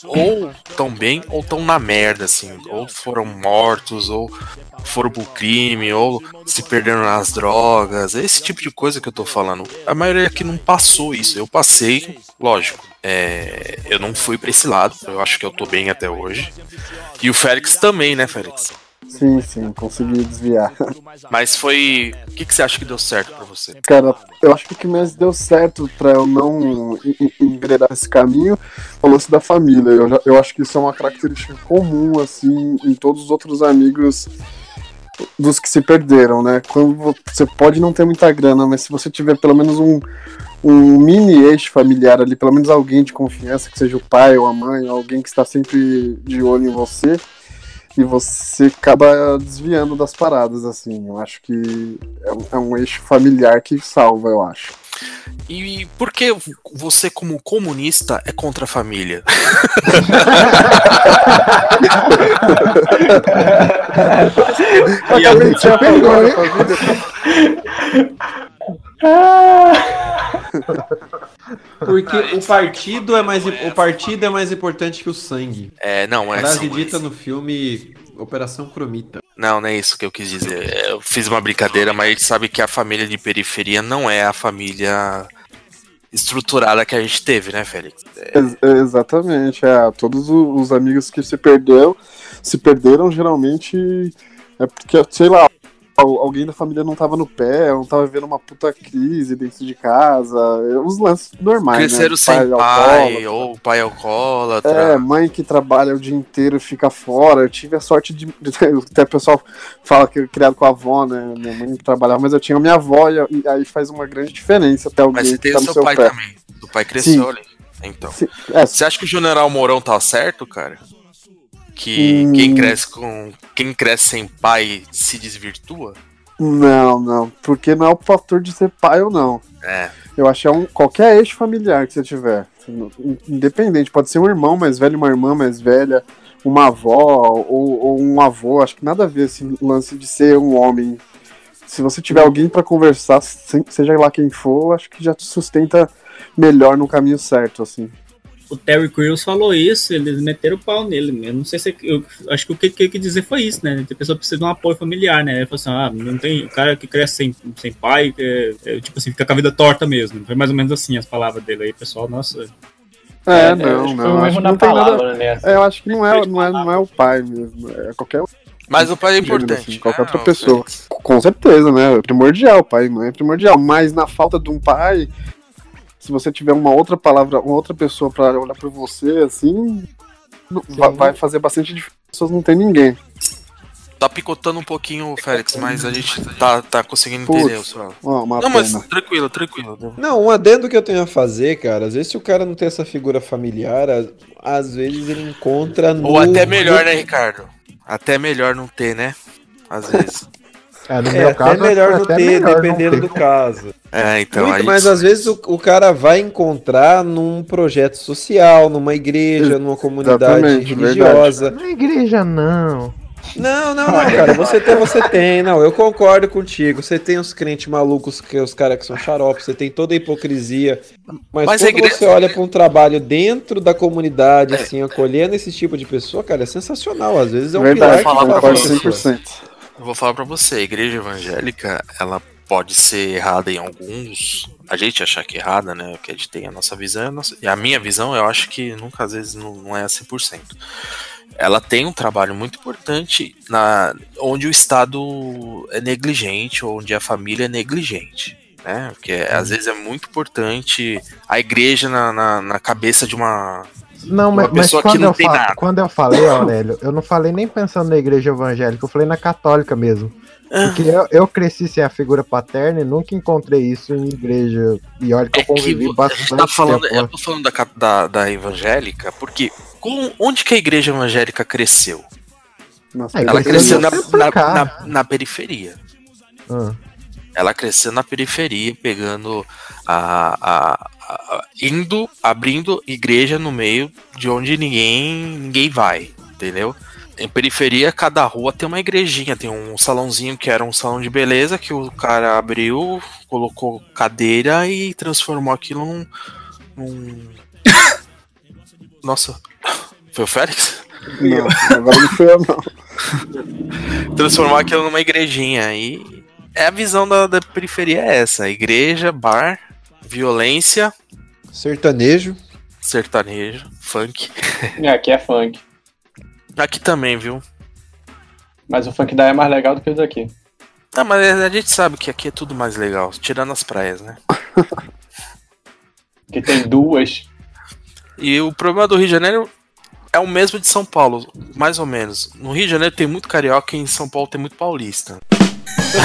ou tão bem ou tão na merda, assim, ou foram mortos, ou foram pro crime, ou se perderam nas drogas, esse tipo de coisa que eu tô falando. A maioria aqui não passou isso. Eu passei, lógico. é, eu não fui pra esse lado, eu acho que eu tô bem até hoje. E o Félix também, né, Félix? Sim, sim, consegui desviar. (laughs) Mas foi. O que, que você acha que deu certo pra você? Cara, eu acho que o que mais deu certo pra eu não en- en- enveredar esse caminho foi o lance da família. Eu, já- eu acho que isso é uma característica comum, assim, em todos os outros amigos dos que se perderam, né? Quando vo- você pode não ter muita grana, mas se você tiver pelo menos um, um mini eixo familiar ali, pelo menos alguém de confiança, que seja o pai ou a mãe, alguém que está sempre de olho em você, e você acaba desviando das paradas, assim. Eu acho que é um, é um eixo familiar que salva, eu acho. E por que você, como comunista, é contra a família? (laughs) Acabei de te pegou, hein? Porque o partido é mais o partido é mais importante que o sangue. É, não, é Frase assim, dita no filme Operação Cromita. Não, não é isso que eu quis dizer. Eu fiz uma brincadeira, mas a gente sabe que a família de periferia não é a família estruturada que a gente teve, né, Félix? Ex- exatamente, é. Todos os amigos que se perderam, se perderam geralmente é porque, sei lá, alguém da família não tava no pé, ou tava vivendo uma puta crise dentro de casa, é, os lances normais, Cresceram né? sem alcoólatra. pai, ou pai alcoólatra. É, mãe que trabalha o dia inteiro e fica fora. Eu tive a sorte de. (laughs) Até o pessoal fala que eu criado com a avó, né? Minha mãe trabalhava, mas eu tinha minha avó e aí faz uma grande diferença até alguém Mas você tem tá o seu seu pai pé. também. O pai cresceu Sim. ali. Então. é. Você acha que o General Mourão tá certo, cara? Que Hum. quem cresce com. Quem cresce sem pai se desvirtua? Não, não. Porque não é o fator de ser pai ou não. É. Eu acho que é um, qualquer eixo familiar que você tiver. Independente, pode ser um irmão mais velho, uma irmã mais velha, uma avó ou, ou um avô. Acho que nada a ver esse lance de ser um homem. Se você tiver alguém pra conversar, se- seja lá quem for, acho que já te sustenta melhor no caminho certo, assim. O Terry Crews falou isso, eles meteram o pau nele mesmo. Não sei se. Eu acho que o que ele quis dizer foi isso, né? A pessoa precisa de um apoio familiar, né? Ele falou assim: ah, não tem. O cara que cresce sem, sem pai, é, é, tipo assim, fica com a vida torta mesmo. Foi mais ou menos assim as palavras dele aí, pessoal. Nossa. É, É, não, acho que não. foi acho que não tem palavra, nada. né? É, eu acho que não é, não é, não é o pai mesmo. É qualquer Mas o pai é importante. assim, qualquer né, outra pessoa. Com certeza, né? É primordial, pai, não é primordial. Mas na falta de um pai, se você tiver uma outra palavra, uma outra pessoa pra olhar pra você, assim, vai, vai fazer bastante diferença. As pessoas não tem ninguém. Tá picotando um pouquinho o Félix, mas a gente tá, tá conseguindo Putz, entender o seu. Não, mas tranquilo, tranquilo. Não, um adendo que eu tenho a fazer, cara, às vezes se o cara não tem essa figura familiar, às, às vezes ele encontra no... Ou até melhor, né, Ricardo? Até melhor não ter, né? Às vezes. (laughs) É, no é, meu caso, melhor é não ter, melhor dependendo não ter. do caso. É, então Muito, aí... Mas às vezes o, o, cara vai encontrar num projeto social, numa igreja, numa comunidade Exatamente, religiosa. Na igreja, não. Não, não, não, cara. Você tem, você tem. Não, eu concordo contigo. Você tem os crentes malucos, que é os caras que são xarope, você tem toda a hipocrisia. Mas, mas quando igreja... você olha para um trabalho dentro da comunidade, é. assim, acolhendo esse tipo de pessoa, cara, é sensacional. Às vezes é um Verdade, pilar que falar 100%. Eu vou falar pra você, a igreja evangélica, ela pode ser errada em alguns. A gente achar que é errada, né? Que a gente tem a nossa visão. e a nossa- E a minha visão, eu acho que nunca, às vezes, não, não é a 100%. Ela tem um trabalho muito importante na onde o Estado é negligente, ou onde a família é negligente. Né? Porque às vezes é muito importante a igreja na, na, na cabeça de uma, Não, uma mas, mas que quando, não eu tem fa- nada. quando eu falei, Aurélio, eu não falei nem pensando na igreja evangélica, eu falei na católica mesmo. Ah. Porque eu, eu cresci sem a figura paterna e nunca encontrei isso em igreja. E olha que eu É que convivi vo- a bastante tá falando, tempo. eu tô falando da, da, da evangélica, porque com- onde que a igreja evangélica cresceu? Ah, Ela cresceu na, na, na- na periferia. Ah. Ela cresceu na periferia, pegando a, a- a- indo, abrindo igreja no meio de onde ninguém ninguém vai, entendeu? Em periferia, cada rua tem uma igrejinha, tem um salãozinho que era um salão de beleza que o cara abriu, colocou cadeira e transformou aquilo num, num... (coughs) Nossa, foi o Félix? Não, agora não foi eu, não. (laughs) transformar aquilo numa igrejinha. E é a visão da, da periferia é essa: igreja, bar, violência, sertanejo, sertanejo, funk. É, aqui é funk. Aqui também, viu? Mas o funk daí é mais legal do que o daqui. Ah, mas a gente sabe que aqui é tudo mais legal, tirando as praias, né? Que tem duas. E o problema do Rio de Janeiro é o mesmo de São Paulo, mais ou menos. No Rio de Janeiro tem muito carioca e em São Paulo tem muito paulista.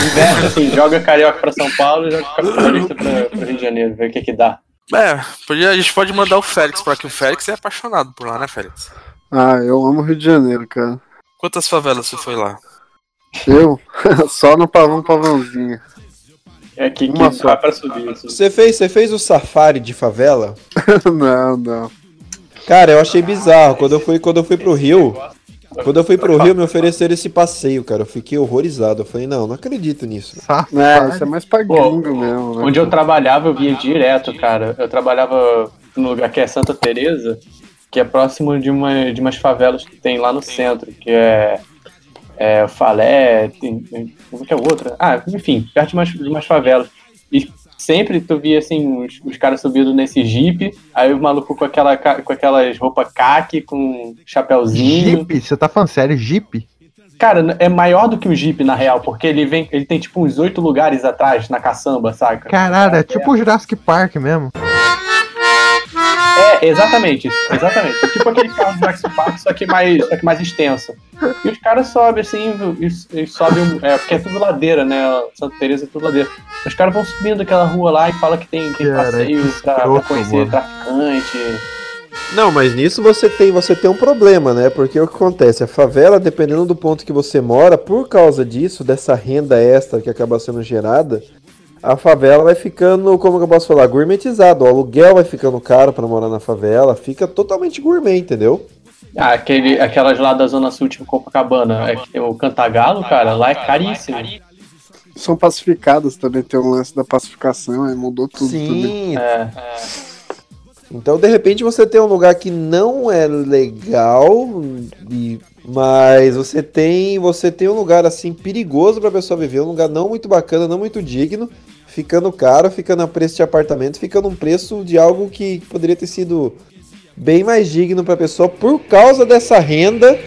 Inverno, assim, joga carioca pra São Paulo e joga capitalista pra, pro Rio de Janeiro, ver o que que dá. É, podia, a gente pode mandar o Félix pra que o Félix é apaixonado por lá, né, Félix? Ah, eu amo o Rio de Janeiro, cara. Quantas favelas você foi lá? Eu? (laughs) Só no pavão pavãozinho. É que, Uma que só. dá pra subir. assim. Você fez, você fez o safari de favela? (laughs) não, não. Cara, eu achei bizarro. Quando eu fui, quando eu fui pro Rio, quando eu fui pro Rio, me ofereceram esse passeio, cara. Eu fiquei horrorizado. Eu falei, não, não acredito nisso. É, isso é mais pra gringo mesmo, né? Onde eu trabalhava, eu via direto, cara. Eu trabalhava no lugar que é Santa Teresa, que é próximo de, uma, de umas favelas que tem lá no centro, que é, é Falé, tem, tem- como que é outra? Ah, enfim, perto de umas, de umas favelas. E sempre tu via, assim, os, os caras subindo nesse jeep, aí o maluco com, aquela, com aquelas roupas caque, com chapéuzinho. Jeep? Você tá falando sério? Jeep? Cara, é maior do que o Jeep, na real, porque ele vem, ele tem tipo uns oito lugares atrás na caçamba, saca? Caralho, é tipo o Jurassic Park mesmo. É, exatamente isso, exatamente. É tipo aquele carro do Jurassic Park, só que mais, só que mais extenso. E os caras sobem assim, e, e sobem, é, porque é tudo ladeira, né? Santa Teresa é tudo ladeira. Os caras vão subindo aquela rua lá e falam que tem, tem Cara, passeio que pra, pra escroto, conhecer mano. traficante. Não, mas nisso você tem, você tem um problema, né? Porque o que acontece? A favela, dependendo do ponto que você mora, por causa disso, dessa renda extra que acaba sendo gerada, a favela vai ficando, como que eu posso falar, gourmetizado. O aluguel vai ficando caro pra morar na favela, fica totalmente gourmet, entendeu? Ah, aquele, aquelas lá da Zona Sul, tipo Copacabana, é que tem o Cantagalo, cara, lá é caríssimo. São pacificadas também, tem um lance da pacificação, aí mudou tudo Sim. também. É, Então, de repente, você tem um lugar que não é legal, mas você tem, você tem um lugar assim perigoso pra pessoa viver, um lugar não muito bacana, não muito digno, ficando caro, ficando a preço de apartamento, ficando um preço de algo que poderia ter sido bem mais digno pra pessoa por causa dessa renda.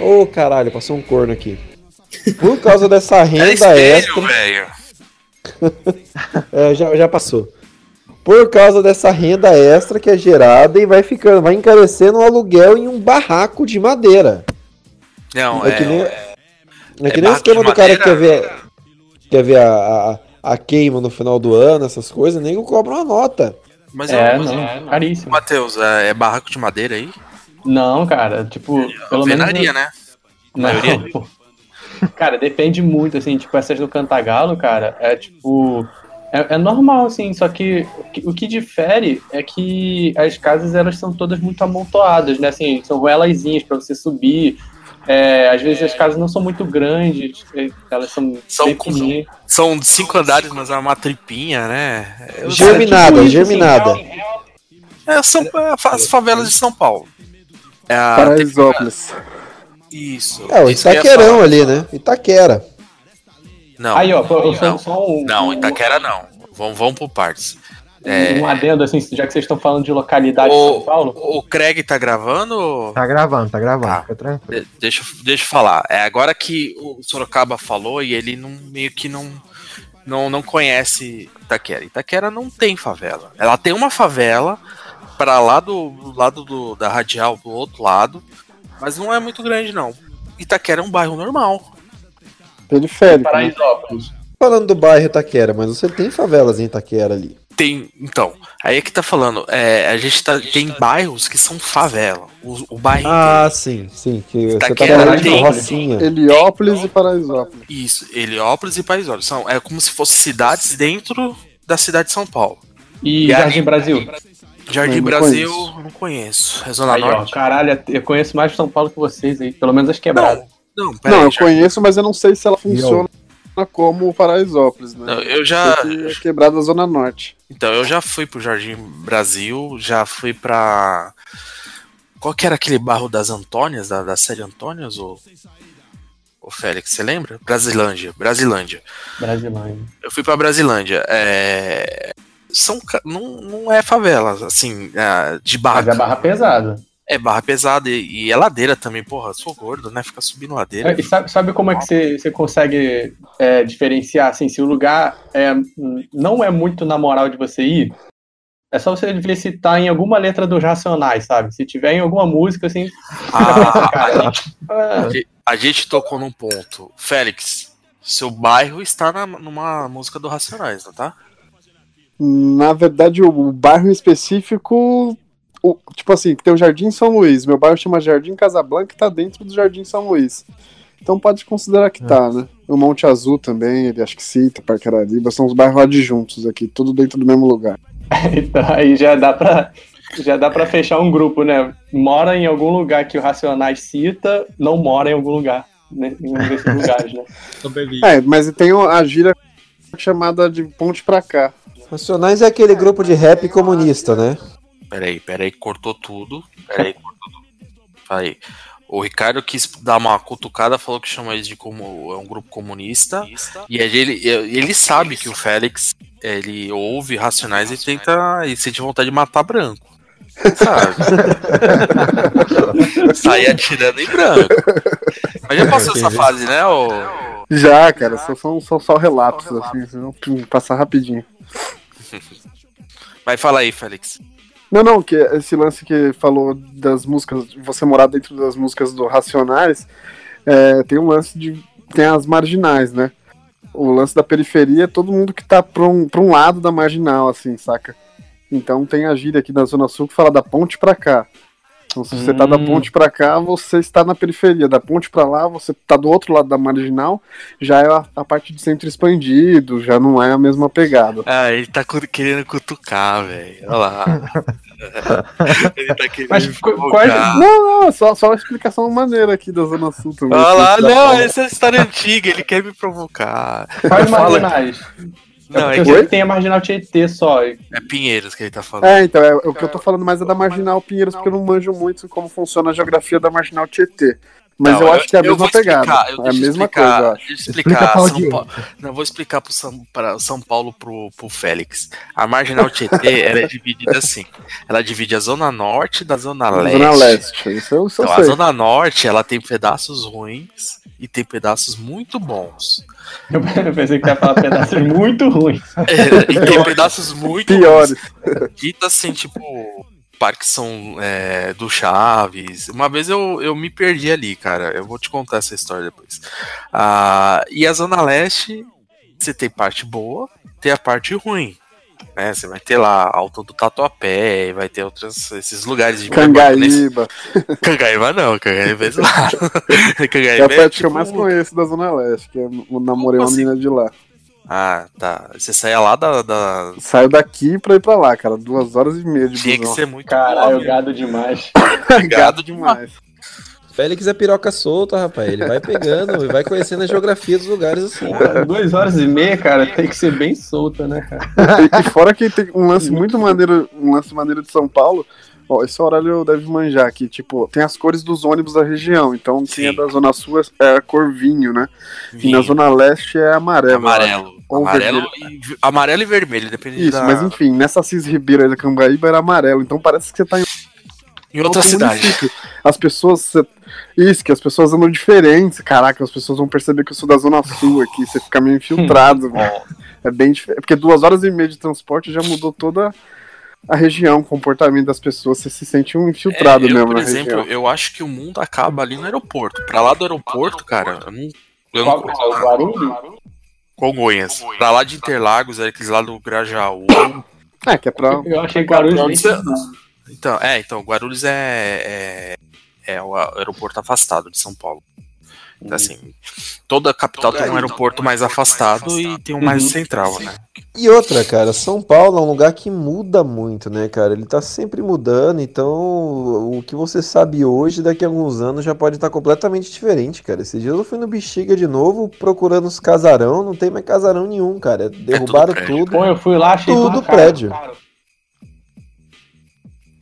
Ô caralho, passou um corno aqui. Por causa dessa (laughs) renda espelho, extra. (laughs) É, já, já passou. Por causa dessa renda extra que é gerada e vai ficando, vai encarecendo o aluguel em um barraco de madeira. Não, É é. que nem, é- é que é nem o esquema do cara que quer ver, quer ver a, a, a queima no final do ano, essas coisas, nem cobra uma nota. Mas É, não, caríssimo. Matheus, é, é barraco de madeira aí? Não, cara, tipo, pelo menos. Alvenaria, né? A Não, maioria. (laughs) pô. Cara, depende muito, assim, tipo, essas do Cantagalo, cara, é tipo. É, é normal, assim, só que o que- o que difere é que as casas, elas são todas muito amontoadas, né? Assim, são ruelazinhas pra você subir. É, às vezes as casas não são muito grandes, é, elas são, São com-. São cinco andares, mas é uma tripinha, né? Eu- Germinada, é tipo isso, germinada. assim, É, são é, fa- as favelas de São Paulo. É a- Paraisópolis. Isso. É, o Itaquerão ali, né? Itaquera. Não. Aí, ó, não, só um, não, Itaquera não. Vamos, vamos por partes. É, um adendo, assim, já que vocês estão falando de localidade de São Paulo. o Craig tá gravando? Tá gravando, tá gravando, fica tranquilo. De- Deixa, eu- deixa eu falar. É agora que o Sorocaba falou e ele não, meio que não, não, não conhece Itaquera. Itaquera não tem favela. Ela tem uma favela para lá do, do lado do, da radial, do outro lado, mas não é muito grande não. Itaquera é um bairro normal. Periférico. né? Paraisópolis. Falando do bairro Itaquera, mas você tem favelas em Itaquera ali. Tem, então, aí é que tá falando. É, a gente tá, tem bairros que são favela. O, o bairro Ah, sim, sim. Que você tá Itaquera falando de tem- Rocinha. Heliópolis e Paraisópolis. Isso, Heliópolis e Paraisópolis. São, é como se fossem cidades dentro da cidade de São Paulo. E, E aí- Jardim Brasil? Jardim não Brasil, conheço. não conheço. É Zona Aí, ó, Norte? caralho, eu conheço mais São Paulo que vocês aí, pelo menos as quebradas. Não, Não, eu conheço, mas eu não sei se ela funciona como Paraisópolis, né? Não, eu já- Sei que é quebrada da Zona Norte. Então, eu já fui pro Jardim Brasil, já fui pra. Qual que era aquele bairro das Antônias, da, da série Antônias, ou. Ô Félix, você lembra? Brasilândia, Brasilândia. Brasilândia. Eu fui pra Brasilândia. É... São, não, não é favela, assim, é, de barra. Mas é barra pesada. É barra pesada e, e é ladeira também, porra, sou gordo, né? Ficar subindo ladeira. E sabe, sabe como é que você, você consegue é, diferenciar, assim, se o lugar é, não é muito na moral de você ir? É só você ver se tá em alguma letra dos Racionais, sabe? Se tiver em alguma música, assim... (laughs) Ah, cara, (laughs) a, gente, a gente tocou num ponto. Félix, seu bairro está na- numa música do Racionais, não tá? Na verdade, o bairro em específico. O- tipo assim, tem o Jardim São Luís. Meu bairro chama Jardim Casablanca e tá dentro do Jardim São Luís. Então pode considerar que tá, né? O Monte Azul também, ele acho que cita, Parque Arariba, são os bairros adjuntos aqui, tudo dentro do mesmo lugar. (laughs) Então, aí já dá pra já dá para fechar um grupo, né? Mora em algum lugar que o Racionais cita, não mora em algum lugar, né? Em um desses (laughs) lugares, né? É, mas tem a gíria chamada de ponte pra cá. Racionais é aquele grupo de rap comunista, né? Peraí, peraí, cortou tudo. Peraí, cortou tudo. Aí. O Ricardo quis dar uma cutucada, falou que chama eles de como é um grupo comunista. E ele, ele sabe que o Félix ele ouve Racionais e tenta. e sente vontade de matar branco. Sabe? (laughs) Sair atirando em branco. Mas já passou essa fase, né? Já, cara, são, são, são só relatos, assim, senão, pum, passar rapidinho. Mas fala aí, Félix. Não, não, que esse lance que falou das músicas, você morar dentro das músicas do Racionais, é, tem um lance de. Tem as marginais, né? O lance da periferia é todo mundo que tá pra um, pra um lado da marginal, assim, saca? Então tem a gíria aqui da Zona Sul que fala da ponte pra cá. Então, se você tá da Hum. ponte pra cá, você está na periferia. Da ponte pra lá, você tá do outro lado da marginal, já é a, a parte de centro expandido, já não é a mesma pegada. Ah, ele tá querendo cutucar, velho. Olha lá. (laughs) ele tá querendo. Mas quais- Não, não, só, só uma explicação maneira aqui da Zona Sul também. Olha lá, não, pra- essa é história antiga, ele quer me provocar. Quais Fala- marginais? Não, é é que tem a Marginal Tietê só. É Pinheiros que ele tá falando. É, então, é, o que eu tô falando mais é da Marginal Pinheiros, porque eu não manjo muito como funciona a geografia da Marginal Tietê. Mas Não, eu acho que é a mesma vou pegada. explicar, eu- é a mesma explicar, coisa. Deixa eu Explica explicar. pra São audiência. Paulo, não, vou explicar pro São, pra São Paulo pro, pro Félix. A Marginal Tietê (laughs) ela é dividida assim. Ela divide a Zona Norte da Zona Leste. Zona Leste, isso eu, isso eu Então, a sei. Zona Norte ela tem pedaços ruins e tem pedaços muito bons. (laughs) Eu pensei que ia falar pedaços muito ruins. É, e tem pedaços muito Piores. Dito assim, tipo, Parque São é, do Chaves. Uma vez eu, eu me perdi ali, cara. Eu vou te contar essa história depois. Ah, e a Zona Leste, você tem parte boa, tem a parte ruim. Né? Você vai ter lá Alto do Tatuapé, vai ter outros esses lugares de Cangaíba. Cangaíba (laughs) não, Cangaíba é zoado. (laughs) É a Cangaíba parte é que eu mais tipo... conheço da Zona Leste, que eu namorei uma assim? menina de lá. Ah, tá. Você saia lá da. da... Saiu daqui pra ir pra lá, cara. Duas horas e meia de Tinha que busão. ser muito Caralho, bom, gado demais. (laughs) Gado demais. Félix é piroca solta, rapaz. Ele vai pegando e vai conhecendo a geografia dos lugares assim. Duas horas e meia, cara, tem que ser bem solta, né, cara? e, e fora que tem um lance muito maneiro, um lance maneiro de São Paulo. Ó, esse horário deve manjar aqui, tipo, tem as cores dos ônibus da região. Então, quem é da Zona Sul é a cor vinho, né? E na Vinho. Zona Leste é amarelo. eu. Amarelo. Ou Amarelo e, amarelo e vermelho, depende Isso, da... mas enfim, nessa Cis Ribeiro aí da Cambaíba era amarelo, então parece que você tá em, Em outra cidade. município. As pessoas. Isso, que as pessoas andam diferentes. Caraca, as pessoas vão perceber que eu sou da Zona Sul aqui, você fica meio infiltrado. (laughs) velho. é bem diferente. Porque duas horas e meia de transporte já mudou toda a região, o comportamento das pessoas. Você se sente um infiltrado É, eu, mesmo por na exemplo, região. eu acho que o mundo acaba ali no aeroporto. Pra lá do aeroporto, cara, eu não. Eu não Guarulhos? Congonhas. Pra lá de Interlagos, aqueles lá do Grajaú. É, que é pra. Eu achei Guarulhos Então, é, então, Guarulhos é, é, é o aeroporto afastado de São Paulo. Então, assim, toda a capital tem um aeroporto mais afastado e tem um mais Uhum. central, né? E outra, cara, São Paulo é um lugar que muda muito, né, cara? Ele tá sempre mudando, então o que você sabe hoje, daqui a alguns anos já pode estar completamente diferente, cara. Esses dias eu fui no Bexiga de novo procurando os casarão, não tem mais casarão nenhum, cara. Derrubaram prédio. tudo. Pô, eu fui lá, achei tudo tudo prédio.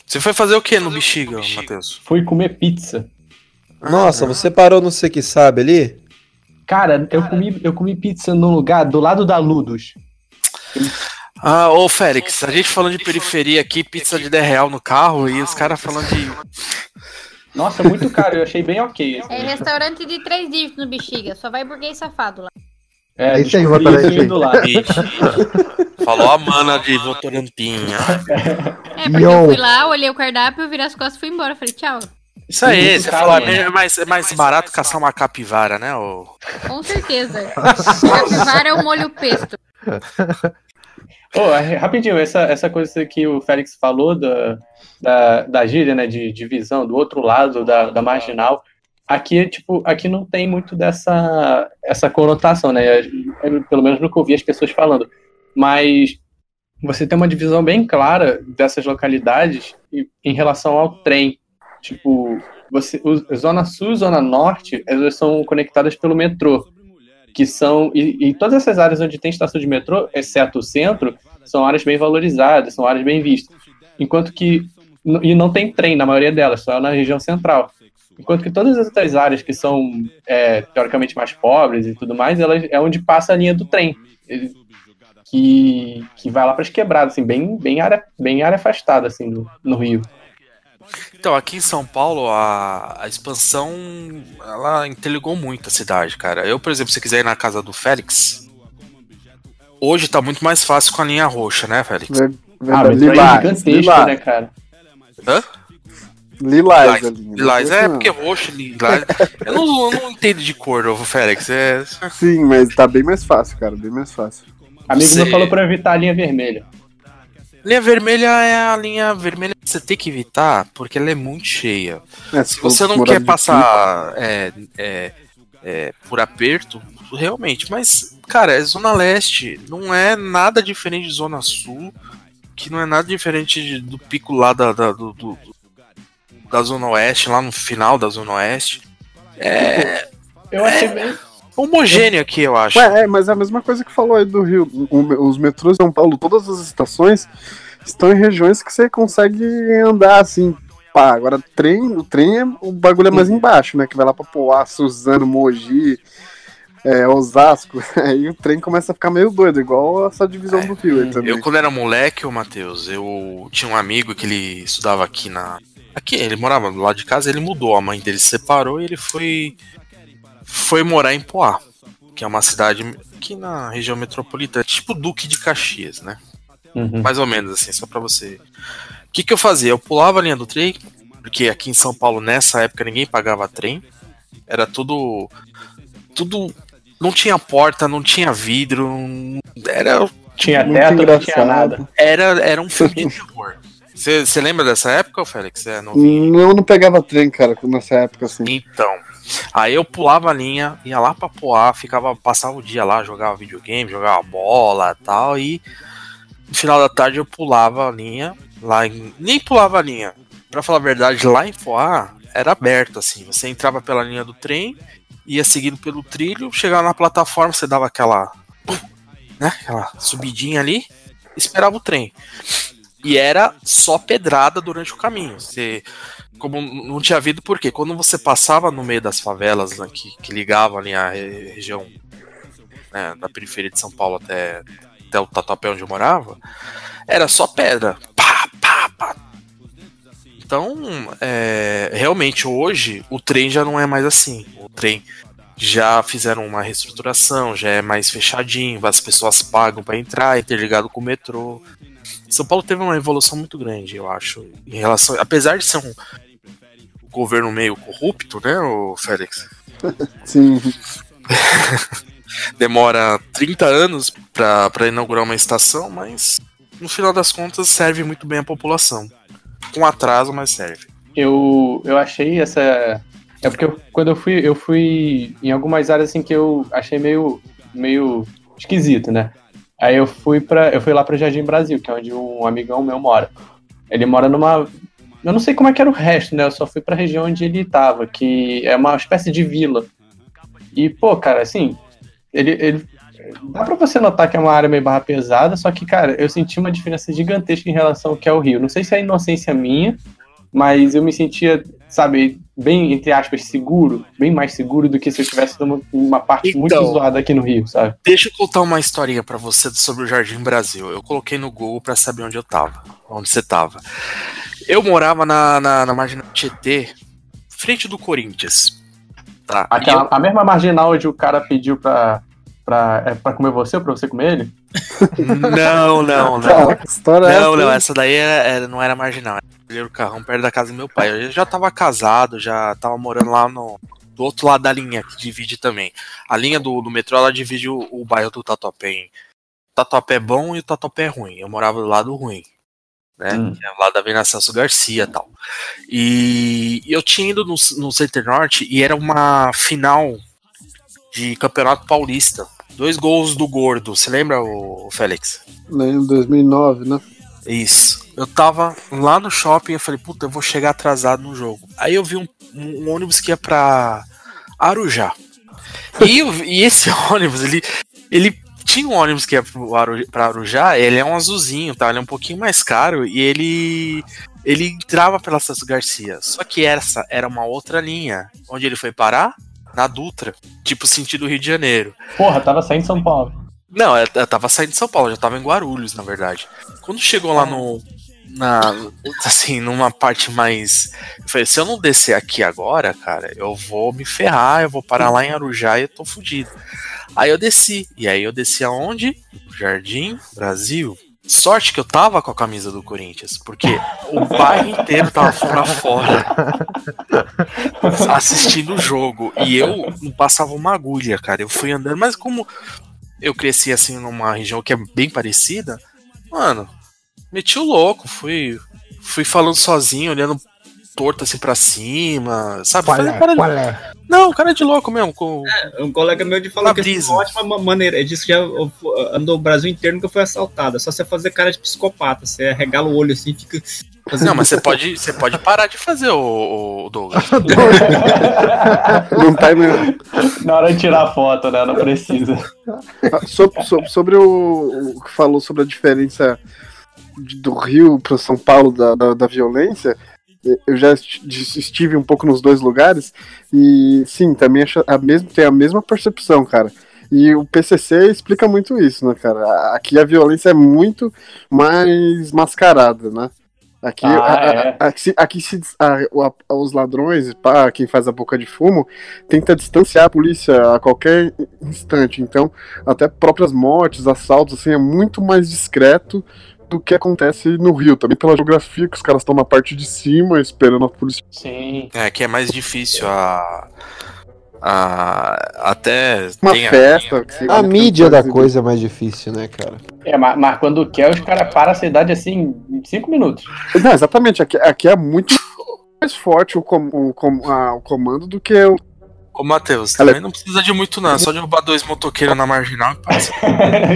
Você foi fazer o que no Bexiga, Matheus? Fui comer pizza. Nossa, você parou no Você Que Sabe ali? Cara, eu comi, eu comi pizza num lugar do lado da Ludus. Ah, ô Félix, a gente falando de periferia aqui, pizza de 10 real no carro e os caras falando de. Nossa, muito caro, eu achei bem ok. É restaurante de três dígitos no Bexiga, só vai burguês safado lá. É, aí, Votorantim. isso lá. Ixi. Falou a mana de Votorantim. É, porque eu fui lá, olhei o cardápio, virei as costas e fui embora. Falei, tchau. Isso aí, você caro, falou, né? é mais, é mais barato caçar uma capivara, né? ô? Com certeza. (laughs) Capivara é o molho pesto. É, rapidinho, essa, essa coisa que o Félix falou da, da, da gíria, né, de divisão, do outro lado da, da marginal, aqui, tipo, aqui não tem muito dessa essa conotação, né, é, pelo menos no que eu vi as pessoas falando, mas você tem uma divisão bem clara dessas localidades em relação ao trem, tipo, você, Zona Sul Zona Norte, elas são conectadas pelo metrô, que são e, e todas essas áreas onde tem estação de metrô, exceto o centro, são áreas bem valorizadas, são áreas bem vistas. Enquanto que e não tem trem na maioria delas, só na região central. Enquanto que todas as outras áreas que são é, teoricamente mais pobres e tudo mais, elas é onde passa a linha do trem, que, que vai lá para as quebradas, assim, bem bem área bem área afastada assim no Rio. Então, aqui em São Paulo, a, a expansão, ela interligou muito a cidade, cara. Eu, por exemplo, se quiser ir na casa do Félix, hoje tá muito mais fácil com a linha roxa, né, Félix? Ver- Ah, mas aí é Lilás, gigantesco, lilás. né, cara? Hã? Lilás, Lilás, né? Lilás, é Não. porque roxo, lilás. Eu não, eu não entendo de cor, ô, Félix. É... Sim, mas tá bem mais fácil, cara, bem mais fácil. Amigo Você- meu falou para evitar a linha vermelha. Linha vermelha é a linha vermelha que você tem que evitar porque ela é muito cheia. É, Se você não quer passar é, é, é, por aperto, realmente, mas, cara, é Zona Leste, não é nada diferente de Zona Sul, que não é nada diferente de- do pico lá da, da, do- do- da Zona Oeste, lá no final da Zona Oeste. É Eu achei bem. Homogêneo aqui, eu acho. Ué, é, mas é a mesma coisa que falou aí do Rio. O- os metrôs de São Paulo, todas as estações estão em regiões que você consegue andar assim, pá. Agora trem, o trem é o bagulho é mais embaixo, né? Que vai lá pra Poá, Suzano, Mogi, é, Osasco. (laughs) Aí o trem começa a ficar meio doido, igual essa divisão do Rio aí também. Eu, quando era moleque, ô Matheus, eu tinha um amigo que ele estudava aqui na. Aqui, ele morava do lado de casa, ele mudou, a mãe dele se separou e ele foi. Foi morar em Poá, que é uma cidade aqui na região metropolitana, tipo Duque de Caxias, né? Uhum. Mais ou menos assim, só pra você. O que, que eu fazia? Eu pulava a linha do trem, porque aqui em São Paulo, nessa época, ninguém pagava trem. Era tudo. Tudo. Não tinha porta, não tinha vidro. não- Era. Tinha teto, não tinha nada. Era, era um filme de terror. Você lembra dessa época, Félix? É novinho? Eu não pegava trem, cara, nessa época assim. Então, aí eu pulava a linha, ia lá pra Poá, ficava, passava o dia lá, jogava videogame, jogava bola tal, e no final da tarde eu pulava a linha, lá em, nem pulava a linha, pra falar a verdade, lá em Poá era aberto, assim, você entrava pela linha do trem, ia seguindo pelo trilho, chegava na plataforma, você dava aquela, né, aquela subidinha ali, esperava o trem. E era só pedrada durante o caminho. Você, como não tinha havido, por quê? Quando você passava no meio das favelas né, que, que ligavam ali a re- região né, da periferia de São Paulo até, até o Tatuapé onde eu morava, era só pedra. Pá, pá, pá. Então, é, realmente hoje o trem já não é mais assim. O trem já fizeram uma reestruturação, já é mais fechadinho, as pessoas pagam para entrar, interligado com o metrô. São Paulo teve uma evolução muito grande, eu acho, em relação, apesar de ser um governo meio corrupto, né, o Félix? (laughs) Sim. (laughs) Demora 30 anos para inaugurar uma estação, mas no final das contas serve muito bem a população. Com atraso, mas serve. Eu, eu achei essa. É porque eu- quando eu fui, eu fui em algumas áreas assim que eu achei meio, meio esquisito, né? Aí eu fui para, eu fui lá para Jardim Brasil, que é onde um amigão meu mora. Ele mora numa, eu não sei como é que era o resto, né? Eu só fui para a região onde ele tava, que é uma espécie de vila. E pô, cara, assim, ele, ele dá pra você notar que é uma área meio barra pesada, só que, cara, eu senti uma diferença gigantesca em relação ao que é o Rio. Não sei se é inocência minha, mas eu me sentia, sabe, bem, entre aspas, seguro, bem mais seguro do que se eu estivesse numa, numa parte muito Então. zoada aqui no Rio, sabe? Deixa eu contar uma historinha pra você sobre o Jardim Brasil. Eu coloquei no Google pra saber onde eu tava, onde você tava. Eu morava na, na, na marginal Tietê, frente do Corinthians. Tá. Aquela, eu- A mesma marginal onde o cara pediu pra, pra, é, pra comer você ou pra você comer ele? Não, não, (laughs) não. Cara, que história é não, essa, não, essa daí era, era- não era marginal. Era o carrão perto da casa do meu pai. Eu já tava casado, já tava morando lá no, do outro lado da linha, que divide também. A linha do, do metrô, ela divide o, o bairro do Tatuapé em Tatuapé é bom e o Tatuapé é ruim. Eu morava do lado ruim, né? É o lado da Avenida Celso Garcia e tal. E eu tinha ido no, no Center Norte e era uma final de Campeonato Paulista. Dois gols do Gordo. Você lembra, o Félix? Em 2009, né? Isso. Eu tava lá no shopping, eu falei, puta, eu vou chegar atrasado no jogo. Aí eu vi um, um ônibus que ia pra Arujá. E, e esse (laughs) ônibus, ele, ele tinha um ônibus que ia Aru- pra Arujá, ele é um azulzinho, tá? Ele é um pouquinho mais caro e ele ele entrava pela Celso Garcia. Só que essa era uma outra linha. Onde ele foi parar? Na Dutra. Tipo, sentido Rio de Janeiro. Porra, tava saindo de São Paulo. Não, eu eu tava saindo de São Paulo, já tava em Guarulhos, na verdade. Quando chegou lá no. Na, assim, numa parte mais. Eu falei, se eu não descer aqui agora, cara, eu vou me ferrar, eu vou parar lá em Arujá e eu tô fudido. Aí eu desci. E aí eu desci aonde? Jardim Brasil. Sorte que eu tava com a camisa do Corinthians, porque o bairro inteiro tava pra fora assistindo o jogo. E eu não passava uma agulha, cara. Eu fui andando, mas como eu cresci assim numa região que é bem parecida, mano, meti o louco, fui, fui falando sozinho, olhando torto assim pra cima, sabe? Qual é? cara- Qual é? Não, cara de louco mesmo. Com... Um colega meu de falou Uma que é uma ótima ma- maneira. Ele disse que já andou o Brasil inteiro nunca foi assaltado. É só você fazer cara de psicopata. Você regala o olho assim e fica. Não, mas você pode, você pode parar de fazer o, o Douglas. (laughs) Não tá mesmo. Na hora de tirar a foto, né? Não precisa. Ah, so- so- sobre o, o que falou sobre a diferença de- do Rio para São Paulo da, da, da violência, eu já esti- estive um pouco nos dois lugares e sim, também acho a mesma, tem a mesma percepção, cara. E o PCC explica muito isso, né, cara? Aqui a violência é muito mais mascarada, né? Aqui, Ah, a- a- é. aqui, se- aqui se, a- os ladrões, pá, quem faz a boca de fumo, tenta distanciar a polícia a qualquer instante. Então, até próprias mortes, assaltos, assim, é muito mais discreto do que acontece no Rio. Também pela geografia, que os caras estão na parte de cima esperando a polícia. Sim. É, que é mais difícil a. a até. Uma tem a- festa. que você- A mídia da coisa é mais difícil, né, cara? É, mas, mas quando quer, os caras param a cidade assim em 5 minutos. Não, exatamente. Aqui, aqui é muito mais forte o, com- o, com- a- o comando do que o. Ô, Matheus, Ela- também não precisa de muito, não. É só derrubar dois motoqueiros na marginal e passa.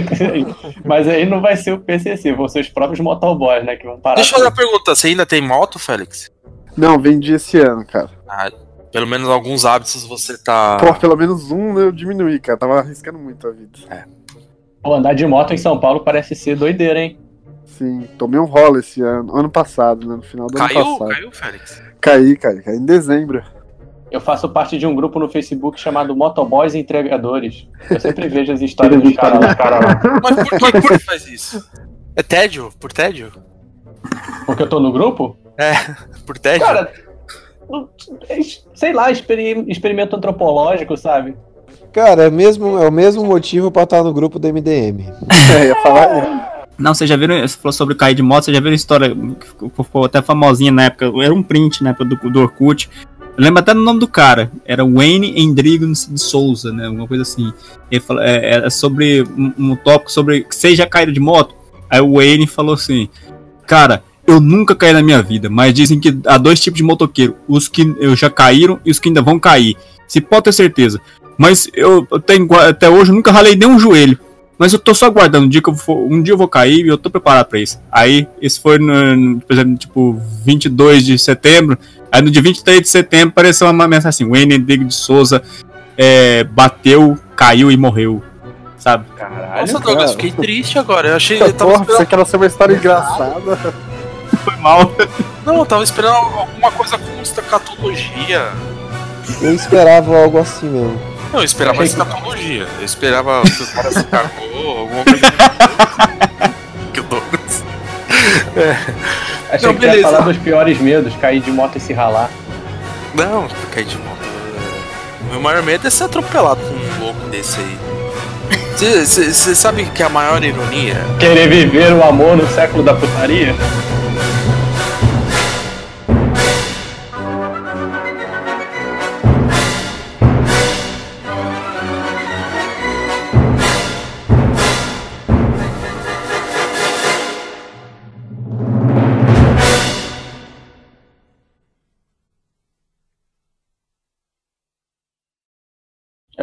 (laughs) Mas aí não vai ser o PCC, vão ser os próprios motoboys, né, que vão parar. Deixa eu fazer uma pergunta: você ainda tem moto, Félix? Não, vendi esse ano, cara. Ah, pelo menos alguns hábitos você tá. Pô, pelo menos um eu diminuí, cara. Tava arriscando muito a vida. É. Pô, andar de moto em São Paulo parece ser doideira, hein? Sim, tomei um rolo esse ano, ano passado, né? No final do Caiu? ano passado. Caiu, Félix? Caí, cara, caí em dezembro. Eu faço parte de um grupo no Facebook chamado Motoboys Entregadores. Eu sempre vejo as histórias dos caras lá. Cara lá. Mas por que, por que (laughs) faz isso? É tédio? Por tédio? Porque eu tô no grupo? É, por tédio? Cara, sei lá, experi- experimento antropológico, sabe? Cara, é, mesmo, é o mesmo motivo pra estar no grupo do MDM. É, ia falar. Não, vocês já viram, você falou sobre cair de moto, vocês já viram a história que ficou, ficou até famosinha na época, era um print na época do, do Orkut. Lembro até do nome do cara, era Wayne Endrigo de Souza, né, alguma coisa assim. Ele falou, é, era sobre um, um tópico sobre vocês já caíram de moto. Aí o Wayne falou assim, cara, eu nunca caí na minha vida, mas dizem que há dois tipos de motoqueiro, os que eu já caíram e os que ainda vão cair. Se pode ter certeza. Mas eu, tenho, até hoje eu nunca ralei nem um joelho. Mas eu tô só aguardando um dia que eu for, um dia eu vou cair e eu tô preparado pra isso. Aí, isso foi no, por exemplo, tipo, 22 de setembro. Aí no dia 23 de setembro apareceu uma mensagem assim: Wayne Diego de Souza é, bateu, caiu e morreu. Sabe? Caralho. Nossa, Douglas, fiquei triste agora. Eu achei. Porra, Eu tava pensei esperando... que era ser uma história engraçada. Foi mal. Não, eu tava esperando alguma coisa com escatologia. Eu esperava algo assim mesmo. Não, eu esperava Achei que- escatologia. Eu esperava que o cara se cagou, alguma coisa (laughs) assim. que o Douglas. É. Achei Não, que ia beleza. falar dos piores medos, cair de moto e se ralar. Não, cair de moto. O meu maior medo é ser atropelado por um louco desse aí. Você sabe que a maior ironia Querer viver o amor no século da putaria?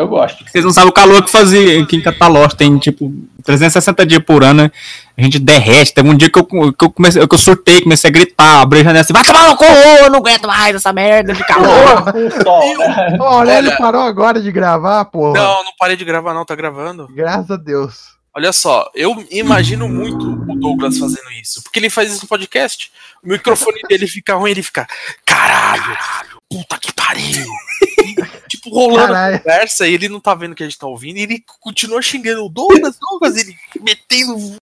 Eu gosto. Vocês não sabem o calor que fazia aqui em Catalós. Tem tipo 360 dias por ano, né? A gente derrete. Teve um dia que eu, que eu comecei, que eu surtei, comecei a gritar, abri a janela assim, vai tomar no cu, eu não aguento mais essa merda de calor. O Aurélio (laughs) parou agora de gravar, porra. Não, não parei de gravar, não, tá gravando. Graças a Deus. Olha só, eu imagino muito o Douglas fazendo isso. Porque ele faz isso no podcast. O microfone dele fica ruim, ele fica. Caralho! Puta que pariu! tipo, rolando a Caralho. conversa e ele não tá vendo que a gente tá ouvindo e ele continua xingando o Douglas, Douglas, ele metendo